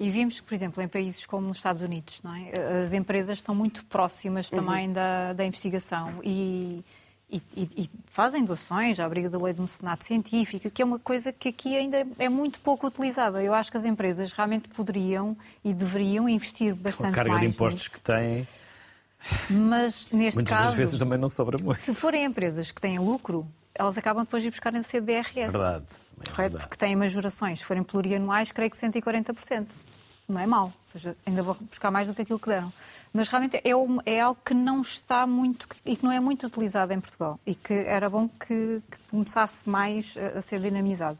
E vimos que, por exemplo, em países como os Estados Unidos, é? as empresas estão muito próximas uhum. também uhum. da, da investigação e, e, e, fazem doações à abrigo da lei do mecenato científico, que é uma coisa que aqui ainda é muito pouco utilizada. Eu acho que as empresas realmente poderiam e deveriam investir bastante mais. A carga de impostos nisso. que têm. Mas neste Muitas caso. Muitas vezes também não sobra muito. Se forem empresas que têm lucro, elas acabam depois de ir buscar em CDRS. Verdade. É correto? Verdade. Porque têm majorações. Se forem plurianuais, creio que 140% não é mau, ou seja, ainda vou buscar mais do que aquilo que deram. Mas realmente é, é algo que não está muito e que não é muito utilizado em Portugal e que era bom que, que começasse mais a, a ser dinamizado.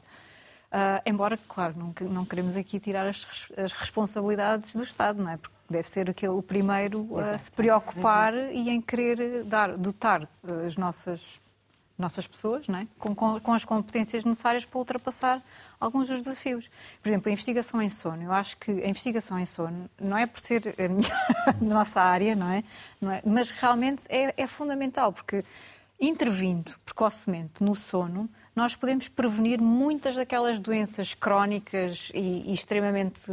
Uh, embora, claro, não, não, queremos aqui tirar as, as, responsabilidades do Estado, não é? Porque deve ser aquele, o primeiro a se preocupar uhum. e em querer dar, dotar as nossas nossas pessoas, não é? com, com, com, as competências necessárias para ultrapassar alguns dos desafios. Por exemplo, a investigação em sono. Eu acho que a investigação em sono não é por ser a minha, nossa área, não é? não é? Mas realmente é, é fundamental, porque intervindo precocemente no sono, nós podemos prevenir muitas daquelas doenças crónicas e, e extremamente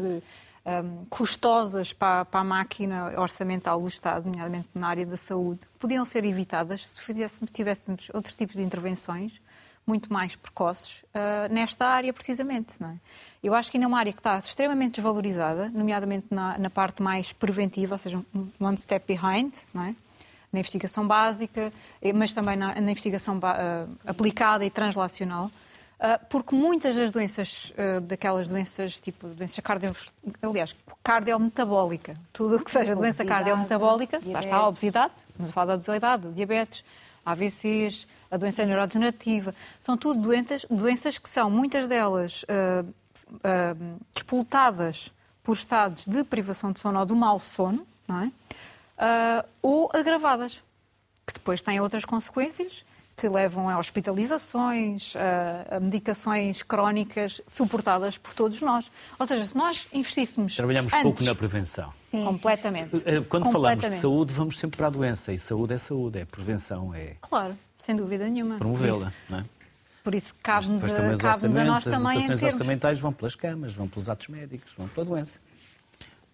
um, custosas para, para, a máquina orçamental do Estado, nomeadamente na área da saúde, podiam ser evitadas se fizéssemos, tivéssemos outro tipo de intervenções muito mais precoces uh, nesta área, precisamente. É? Eu acho que ainda é uma área que está extremamente desvalorizada, nomeadamente na, na parte mais preventiva, ou seja, one step behind, é? na investigação básica, eh, mas também na, na investigação uh, aplicada e translacional. Ah, porque muitas das doenças, ah, daquelas doenças tipo doenças cardio, aliás, cardiometabólica, tudo o que seja doença cardiometabólica, lá está a obesidade, a falar da obesidade, diabetes, AVCs, a doença neurodegenerativa, são tudo doenças, doenças que são, muitas delas, uh, uh, disputadas por estados de privação de sono ou do mau sono, não é? Uh, ou agravadas, que depois têm outras consequências que levam a hospitalizações, a, a, medicações crónicas suportadas por todos nós. Ou seja, se nós investíssemos. Trabalhamos antes, pouco na prevenção. Sim, completamente. Eh, quando completamente. falamos de saúde, vamos sempre para a doença. E saúde é saúde, é prevenção, é. Claro, sem dúvida nenhuma. Promovê-la, não é? Por isso cabe-nos a, cabe a nós também. As dotações orçamentais vão pelas camas, vão pelos atos médicos, vão pela doença.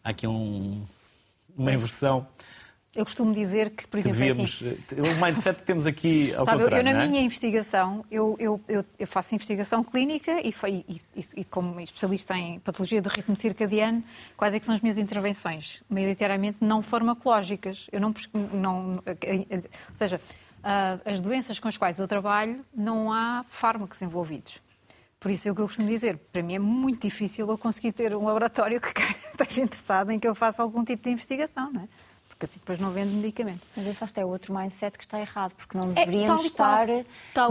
Há aqui um, uma inversão. Eu costumo dizer que, por exemplo, devíamos, assim, o mindset que temos aqui ao sabe, contrário, eu, eu na é? minha investigação, eu, eu, eu, faço investigação clínica e, e, e, e, como especialista em patologia do ritmo circadiano, quais é que são as minhas intervenções? Maioritariamente não farmacológicas. Eu não, não ou seja, as doenças com as quais eu trabalho, não há fármacos envolvidos. Por isso é o que eu costumo dizer. Para mim é muito difícil eu conseguir ter um laboratório que esteja interessado em que eu faça algum tipo de investigação, não é? Porque assim depois não vende medicamento. Mas esse é outro mindset que está errado, porque não é, deveríamos é, estar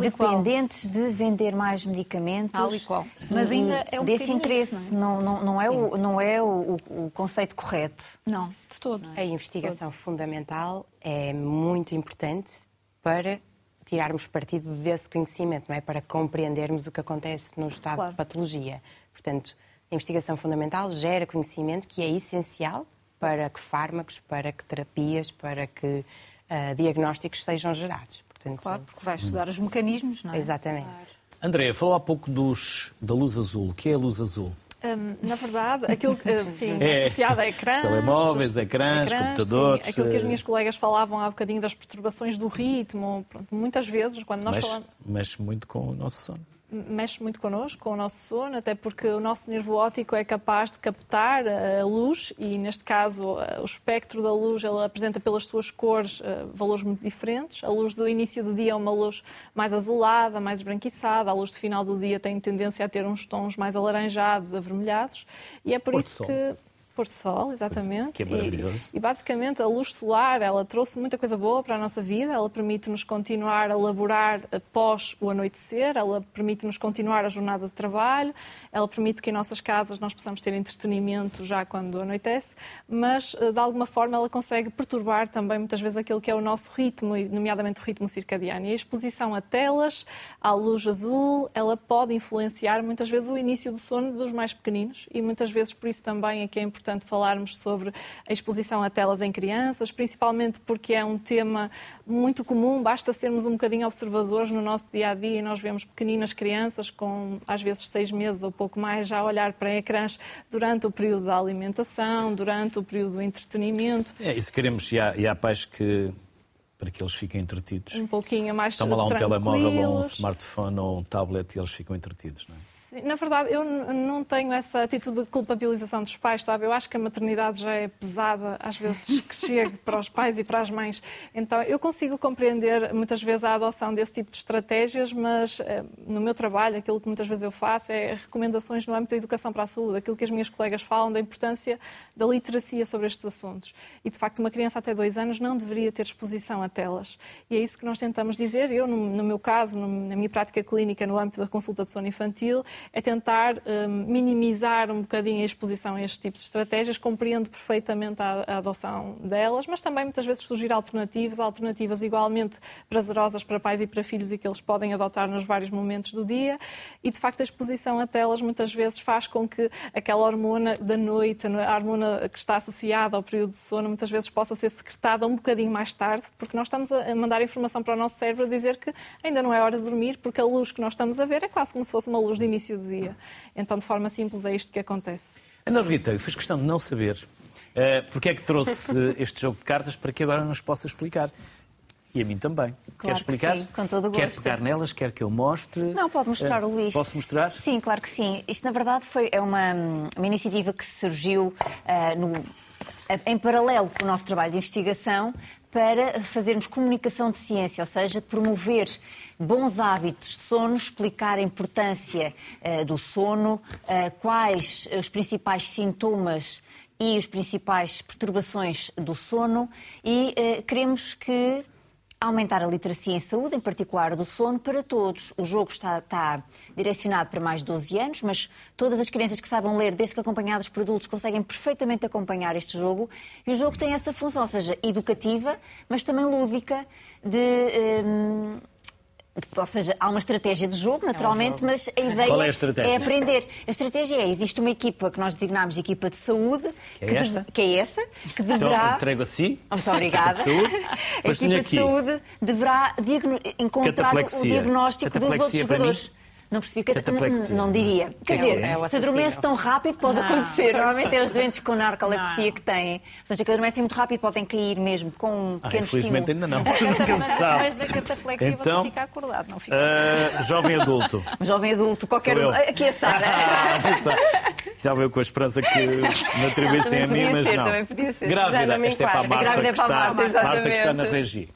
dependentes de vender mais medicamentos. Tal e qual. Mas ainda é um desse interesse. Isso, não, é? não, não, é o, não é o, o, conceito correto. Não, de todo. A investigação todo. fundamental é muito importante para tirarmos partido desse conhecimento, não é? Para compreendermos o que acontece no estado claro. de patologia. Portanto, a investigação fundamental gera conhecimento que é essencial para que fármacos, para que terapias, para que uh, diagnósticos sejam gerados. Portanto, claro, porque vai estudar os mecanismos, não é? Exatamente. Claro. Andréa, falou há pouco dos, da luz azul. O que é a luz azul? Um, na verdade, aquilo que, sim, é, associado a ecrãs... Telemóveis, ecrãs, ecrãs computadores... Sim, aquilo que as minhas colegas falavam há bocadinho das perturbações do ritmo. Pronto, muitas vezes, quando nós mexe, falamos... Mexe muito com o nosso sono mexe muito connosco, com o nosso sono, até porque o nosso nervo óptico é capaz de captar a luz e, neste caso, o espectro da luz ela apresenta pelas suas cores eh, valores muito diferentes. A luz do início do dia é uma luz mais azulada, mais esbranquiçada. A luz do final do dia tem tendência a ter uns tons mais alaranjados, avermelhados. E é por, por isso sol. Pôr sol, exatamente. Que é maravilhoso. E, e, basicamente a luz solar, ela trouxe muita coisa boa para a nossa vida, ela permite-nos continuar a laborar após o anoitecer, ela permite-nos continuar a jornada de trabalho, ela permite que em nossas casas nós possamos ter entretenimento já quando anoitece, mas eh, de alguma forma ela consegue perturbar também muitas vezes aquilo que é o nosso ritmo, nomeadamente o ritmo circadiano. E a exposição a telas, à luz azul, ela pode influenciar muitas vezes o início do sono dos mais pequeninos e muitas vezes por isso também é que é importante importante falarmos sobre a exposição a telas em crianças, principalmente porque é um tema muito comum, basta sermos um bocadinho observadores no nosso dia a dia e nós vemos pequeninas crianças com às vezes seis meses ou pouco mais já a olhar para ecrãs durante o período da alimentação, durante o período do entretenimento. É, isso queremos, e há, e há pais que para que eles fiquem entretidos. Um pouquinho mais Toma lá um telemóvel ou um smartphone ou um tablet e eles ficam entretidos, não é? Na verdade, eu não tenho essa atitude de culpabilização dos pais, sabe? Eu acho que a maternidade já é pesada, às vezes, que chega para os pais e para as mães. Então, eu consigo compreender muitas vezes a adoção desse tipo de estratégias, mas eh, no meu trabalho, aquilo que muitas vezes eu faço é recomendações no âmbito da educação para a saúde, aquilo que as minhas colegas falam da importância da literacia sobre estes assuntos. E, de facto, uma criança até dois anos não deveria ter exposição a telas. E é isso que nós tentamos dizer. Eu, no, meu caso, na minha prática clínica, no âmbito da consulta de sono infantil, é tentar um, minimizar um bocadinho a exposição a este tipo de estratégias. Compreendo perfeitamente a, a adoção delas, mas também muitas vezes surgir alternativas, alternativas igualmente prazerosas para pais e para filhos e que eles podem adotar nos vários momentos do dia. E de facto a exposição a telas muitas vezes faz com que aquela hormona da noite, a hormona que está associada ao período de sono, muitas vezes possa ser secretada um bocadinho mais tarde, porque nós estamos a mandar informação para o nosso cérebro a dizer que ainda não é hora de dormir, porque a luz que nós estamos a ver é quase como se fosse uma luz de início do dia. Então, de forma simples, é isto que acontece. Ana Rita, eu fiz questão de não saber uh, porque é que trouxe este jogo de cartas para que agora nos possa explicar. E a mim também. Claro quer explicar? que sim, com todo o Quer gosto. pegar nelas? Quer que eu mostre? Não, pode mostrar, Eh, Luís. Posso mostrar? Sim, claro que sim. Isto, na verdade, foi, é uma, uma iniciativa que surgiu ah, no- em paralelo com o nosso trabalho de investigação para fazermos comunicação de ciência, ou seja, promover bons hábitos de sono, explicar a importância ah, do sono, ah, quais os principais sintomas e as principais perturbações do sono e ah, queremos que aumentar a literacia em saúde, em particular do sono, para todos. O jogo está, está direcionado para mais de 12 anos, mas todas as crianças que saibam ler, desde que acompanhadas por adultos, conseguem perfeitamente acompanhar este jogo. E o jogo tem essa função, ou seja, educativa, mas também lúdica, de. hum, ou seja, há uma estratégia de jogo, naturalmente, mas a ideia Qual é a estratégia? aprender. A estratégia é, existe uma equipa que nós designamos de equipa de saúde, Que é que, esta? que é essa, que Então, deverá... entrego assim. Muito obrigada. De saúde. A equipa de saúde deverá encontrar o diagnóstico dos outros jogadores. mim? Não percebi que Cataplexia. não diria. Quer é dizer, é? É se adormece tão rápido pode Não. acontecer. Normalmente é os doentes com narcolepsia Não. que têm. Ou seja, que adormecem muito rápido podem cair mesmo com um Ah, pequeno infelizmente estímulo. ainda não. Nunca se sabe. Mas da cataplexia Então, você fica acordado, não fica... Ah, jovem adulto. Um jovem adulto, qualquer um. Aqui a Sara. Já veio com a esperança que me atribuíssem a mim, podia mas ser, não. também podia ser. Já Grávida, não esta é para a. Marta, Grávida é que, para a está, Marta, Marta que está na regi.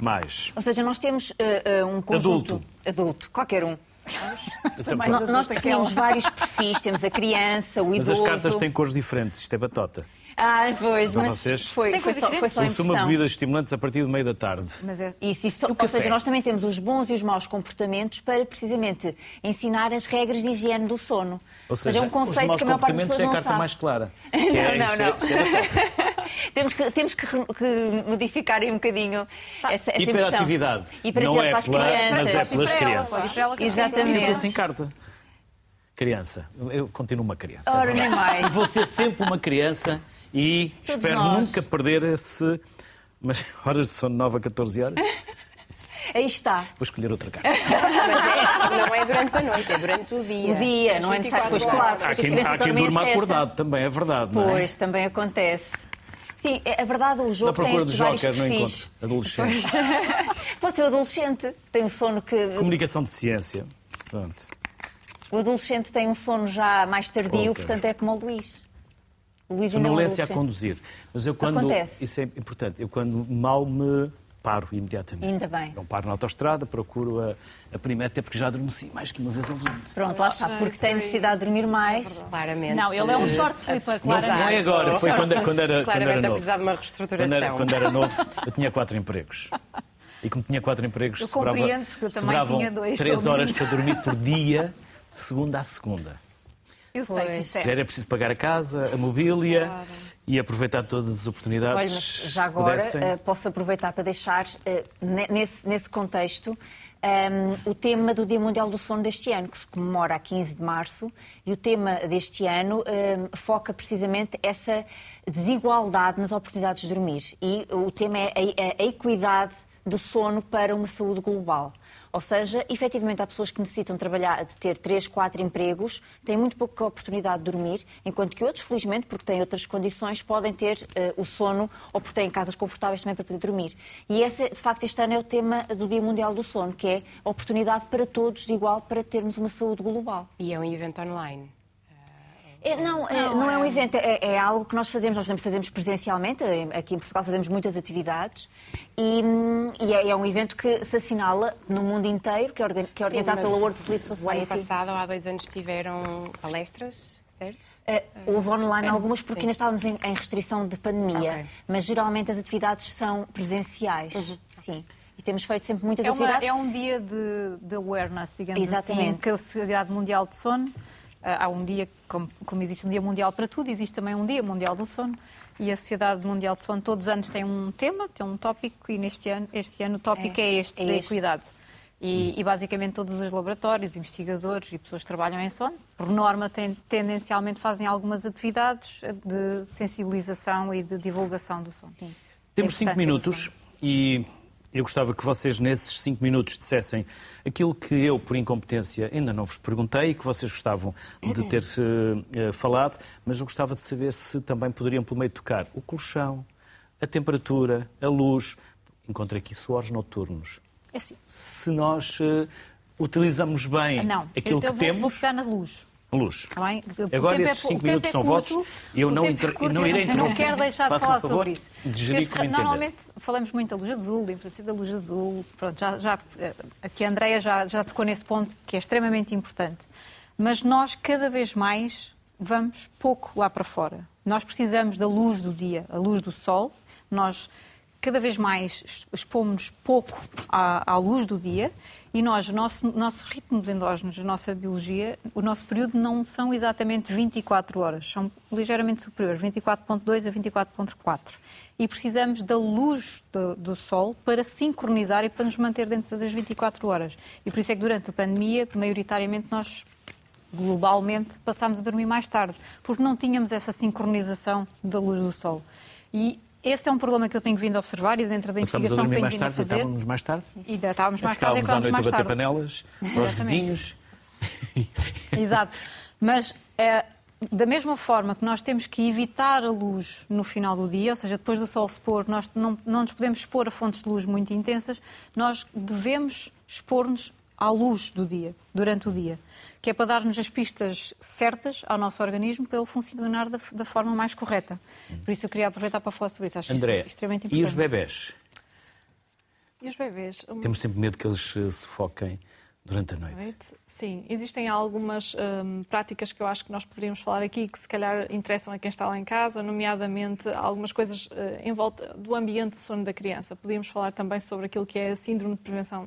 Mais. Ou seja, nós temos eh, eh, um conjunto... Adulto. Adulto, qualquer um. Nós ela. vários perfis. Temos a criança, o Mas idoso... as cartas têm cores diferentes, isto é batota. Ah, pois, Para mas vocês? foi, Tem foi, coisa só, foi só Consuma impressão. bebidas estimulantes a partir do meio da tarde. Mas é- isso, isso, ou café. seja, nós também temos os bons e os maus comportamentos para precisamente ensinar as regras de higiene do sono. Ou seja, é um os conceito maus que a maior parte das comportamentos pessoas é a não carta sabe. mais clara. Que é, não, isso não. é- é temos que, temos que, que modificar aí um bocadinho essa, essa Hiperatividade. Hiperatividade Não é para as pela- crianças. mas é pelas crianças. ela Exatamente. Eu sem carta. Criança. Eu continuo uma criança. é Ora, nem mais. E vou ser sempre uma criança e Todos espero nós. nunca perder esse. Mas horas de sono 9 a 14 horas? Aí está. Vou escolher outra carta. Mas é- não é durante a noite, é durante o dia. O dia, não é necessário. Pois claro, Há quem, há quem durma acordado também, é verdade. não é? Pois, também acontece. Sim, é é verdade, o jogo tem procura de estes vários Joker, não perfis. encontro. Adolescente. Pode ser o adolescente, tem um sono que... Comunicação de ciência. Pronto. O adolescente tem um sono já mais tardio, Outra. portanto é como o Luís. O Luís ainda é Sonolência a conduzir. Mas eu quando. Acontece. Isso é importante. Eu quando mal me paro imediatamente. Ainda bem. Não paro na autostrada, procuro a, a primeira, até porque já adormeci mais que uma vez ao volante. Pronto, lá está, porque tem necessidade de dormir mais. Claramente. Não, ele é um short Não, claramente. não é agora, foi quando, quando era, quando Claramente era a novo. precisar de uma Quando reestruturação. era, quando era novo, eu tinha quatro empregos. E como tinha quatro empregos, Eu sobrava, compreendo, porque eu também sobravam tinha dois, três horas para dormir por dia, de segunda a segunda. Eu sei que Pois. isso é. Já era preciso pagar a casa, a mobília e aproveitar todas as oportunidades. Olha, mas já agora pudessem. eh, posso aproveitar para deixar, eh, ne- nesse, nesse contexto, ehm, o tema do Dia Mundial do Sono deste ano, que se comemora a 15 de março, e o tema deste ano ehm, foca precisamente essa desigualdade nas oportunidades de dormir. E o tema é a, a equidade do sono para uma saúde global. Ou seja, efetivamente há pessoas que necessitam trabalhar, de ter três, quatro empregos, têm muito pouca oportunidade de dormir, enquanto que outros, felizmente, porque têm outras condições, podem ter eh, o sono ou porque têm casas confortáveis também para poder dormir. E esse, de facto, este ano é o tema do Dia Mundial do Sono, que é a oportunidade para todos, igual, para termos uma saúde global. E é um evento online. É, não, é, não é um evento, é, é algo que nós fazemos, nós fazemos presencialmente, eh, aqui em Portugal fazemos muitas atividades e, e é, é um evento que se assinala no mundo inteiro, que é, organ- que é organizado Sim, pela World Sleep O ano Society. passado, ou há dois anos, tiveram palestras, certo? Eh, houve online algumas porque ainda estávamos em, em restrição de pandemia, Ok. mas geralmente as atividades são presenciais. Sim. e temos feito sempre muitas É, uma- atividades. é um dia de, de awareness, digamos Exatamente. assim, que a Sociedade Mundial de Sono, há um dia, como, como existe um dia mundial para tudo, existe também um dia mundial do sono, e a Sociedade Mundial de Sono todos os anos tem um tema, tem um tópico, e neste ano, este ano o tópico é, É, este, é da este. equidade. E, e basicamente todos os laboratórios, investigadores e pessoas que trabalham em sono, por norma, ten- tendencialmente fazem algumas atividades de sensibilização e de divulgação do sono. Temos A cinco do minutos e eu gostava que vocês, nesses cinco minutos, dissessem aquilo que eu, por incompetência, ainda não vos perguntei e que vocês gostavam de ter eh, falado, mas eu gostava de saber se também poderiam, pelo meio, tocar o colchão, a temperatura, a luz. Encontrei aqui suores noturnos. É assim, Se nós eh, utilizamos bem não, aquilo então que vou, vou temos, pegar na luz. Luz. O Agora é esses pou- cinco o tempo minutos é são curto, votos e eu não inter- é curto, não irei Eu não interromper. quero deixar de falar favor sobre isso. entender. Normalmente falamos muito da luz azul, da importância da luz azul. Pronto, já, já, eh, aqui a Andrea já, já tocou nesse ponto que é extremamente importante. Mas nós, cada vez mais, vamos pouco lá para fora. Nós precisamos da luz do dia, a luz do sol. Nós cada vez mais expomos pouco à, à luz do dia e nós, o nosso, nosso ritmos endógenos, a nossa biologia, o nosso período não são exatamente 24 horas, são ligeiramente superiores, 24.2 a 24.4. E precisamos da luz do, do sol para sincronizar e para nos manter dentro das 24 horas. E por isso é que durante a pandemia, maioritariamente, nós globalmente passámos a dormir mais tarde, porque não tínhamos essa sincronização da luz do sol. E esse é um problema que eu tenho vindo a observar e dentro da Passamos a investigação que tenho mais vindo a tarde, fazer. deitávamos mais tarde. E estávamos mais tarde, Ficávamos à noite a bater tarde. panelas para os vizinhos. Exato. Mas é, da mesma forma que nós temos que evitar a luz no final do dia, ou seja, depois do sol se pôr, nós não, não nos podemos expor a fontes de luz muito intensas, nós devemos expor-nos à luz do dia, durante o dia, que é para dar-nos as pistas certas ao nosso organismo para ele funcionar da, da forma mais correta. Por isso eu queria aproveitar para falar sobre isso. Acho que André, isto é extremamente e importante. os bebés? E os bebês? Uma- Temos sempre medo que eles eh, sufoquem durante a noite. Noite. Sim, existem algumas hum, práticas que eu acho que nós poderíamos falar aqui que se calhar interessam a quem está lá em casa, nomeadamente algumas coisas eh, em volta do ambiente de sono da criança. Podíamos falar também sobre aquilo que é a síndrome de prevenção,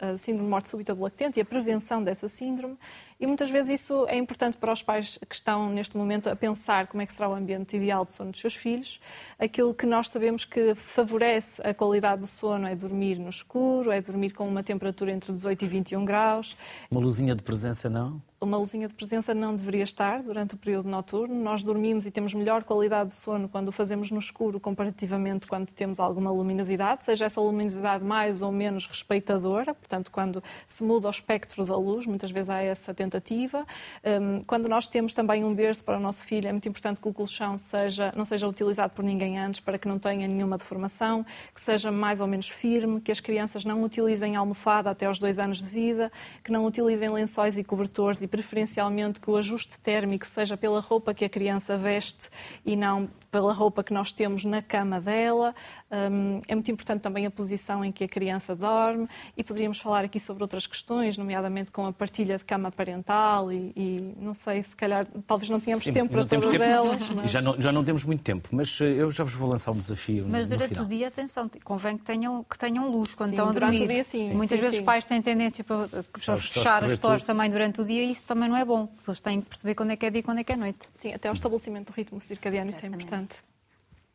a- a síndrome de morte súbita do lactente e a prevenção dessa síndrome. E muitas vezes isso é importante para os pais que estão neste momento a pensar como é que será o ambiente ideal de sono dos seus filhos. Aquilo que nós sabemos que favorece a qualidade do sono é dormir no escuro, é dormir com uma temperatura entre 18 e 21 graus. Uma luzinha de presença, não? Uma luzinha de presença não deveria estar durante o período noturno. Nós dormimos e temos melhor qualidade de sono quando o fazemos no escuro comparativamente quando temos alguma luminosidade, seja essa luminosidade mais ou menos respeitadora, portanto, quando se muda o espectro da luz, muitas vezes há essa tentativa. Hum, Quando nós temos também um berço para o nosso filho, é muito importante que o colchão seja, não seja utilizado por ninguém antes, para que não tenha nenhuma deformação, que seja mais ou menos firme, que as crianças não utilizem almofada até aos dois anos de vida, que não utilizem lençóis e cobertores e preferencialmente que o ajuste térmico seja pela roupa que a criança veste e não pela roupa que nós temos na cama dela. Hum, é muito importante também a posição em que a criança dorme e poderíamos falar aqui sobre outras questões, nomeadamente com a partilha de cama parental e, e não sei, se calhar talvez não tínhamos Sim, tempo para todas tempo. elas. Mas... Já não, já não temos muito tempo, mas eh, eu já vos vou lançar um desafio. Mas no durante final. o dia, atenção, convém que tenham, que tenham luz quando Sim, estão a durante o dormir. dia, sim. Muitas Sim, vezes sim. os pais têm tendência para, para Fechar as tudo. também durante o dia e isso também não é bom. Eles têm que perceber quando é que é dia e quando é que é noite. Sim, até ao estabelecimento do ritmo circadiano, isso é Exatamente. Importante.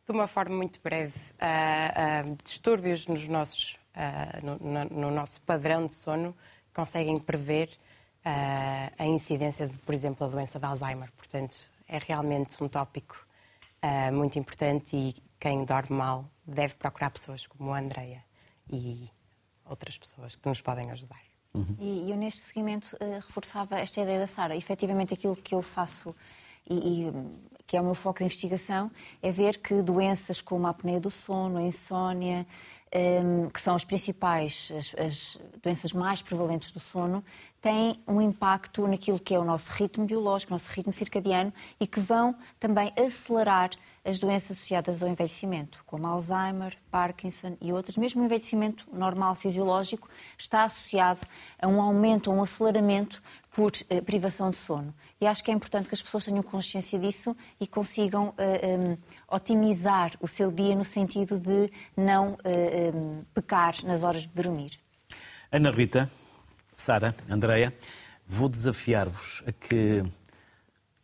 De uma forma muito breve, ah, ah, distúrbios nos nossos, ah, no, no- no nosso padrão de sono conseguem prever a incidência de, por exemplo, a doença de Alzheimer. Portanto, é realmente um tópico muito importante e quem dorme mal deve procurar pessoas como a Andreia e outras pessoas que nos podem ajudar. E eu, neste seguimento, eh, reforçava esta ideia da Sara. Efetivamente, aquilo que eu faço e, e, que é o meu foco de investigação é ver que doenças como a apneia do sono, a insónia, hum, que são as principais, as, as doenças mais prevalentes do sono, têm um impacto naquilo que é o nosso ritmo biológico, o nosso ritmo circadiano e que vão também acelerar as doenças associadas ao envelhecimento, como Alzheimer, Parkinson e outras. Mesmo o envelhecimento normal fisiológico está associado a um aumento, a um aceleramento por eh, privação de sono. E acho que é importante que as pessoas tenham consciência disso e consigam eh, um, otimizar o seu dia no sentido de não eh, um, pecar nas horas de dormir. Ana Rita, Sara, Andreia, vou desafiar-vos a que,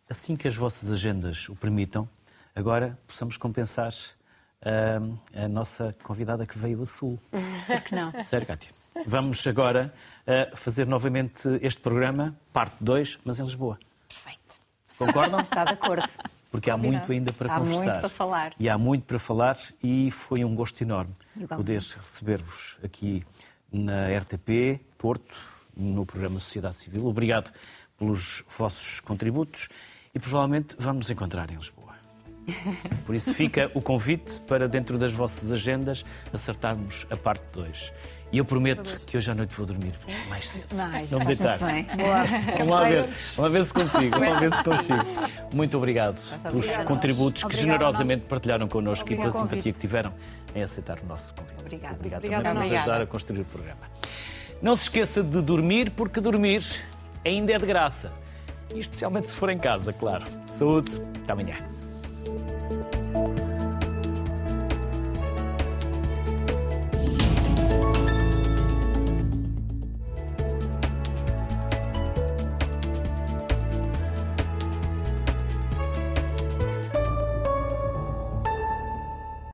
assim que as vossas agendas o permitam, agora possamos compensar uh, a nossa convidada que veio a Sul. Por que não? Sério, Cátia. Vamos agora uh, fazer novamente este programa, parte 2, mas em Lisboa. Perfeito. Concordam? Está de acordo. Porque há muito ainda para Há conversar. muito para falar. E há muito para falar e foi um gosto enorme Igualmente. poder receber-vos aqui na RTP Porto, no programa Sociedade Civil. Obrigado pelos vossos contributos e provavelmente vamos nos encontrar em Lisboa. Por isso fica o convite para dentro das vossas agendas acertarmos a parte 2. E eu prometo que hoje à noite vou dormir mais cedo. Não, Não me deitar. Vamos lá ver, vamos ver se consigo, vamos ver se consigo. Muito obrigado pelos contributos que generosamente partilharam connosco e pela simpatia que tiveram em aceitar o nosso convite. Obrigada. Obrigado Obrigada, também por nos ajudar a construir o programa. Não se esqueça de dormir, porque dormir ainda é de graça. E especialmente se for em casa, claro. Saúde, até amanhã.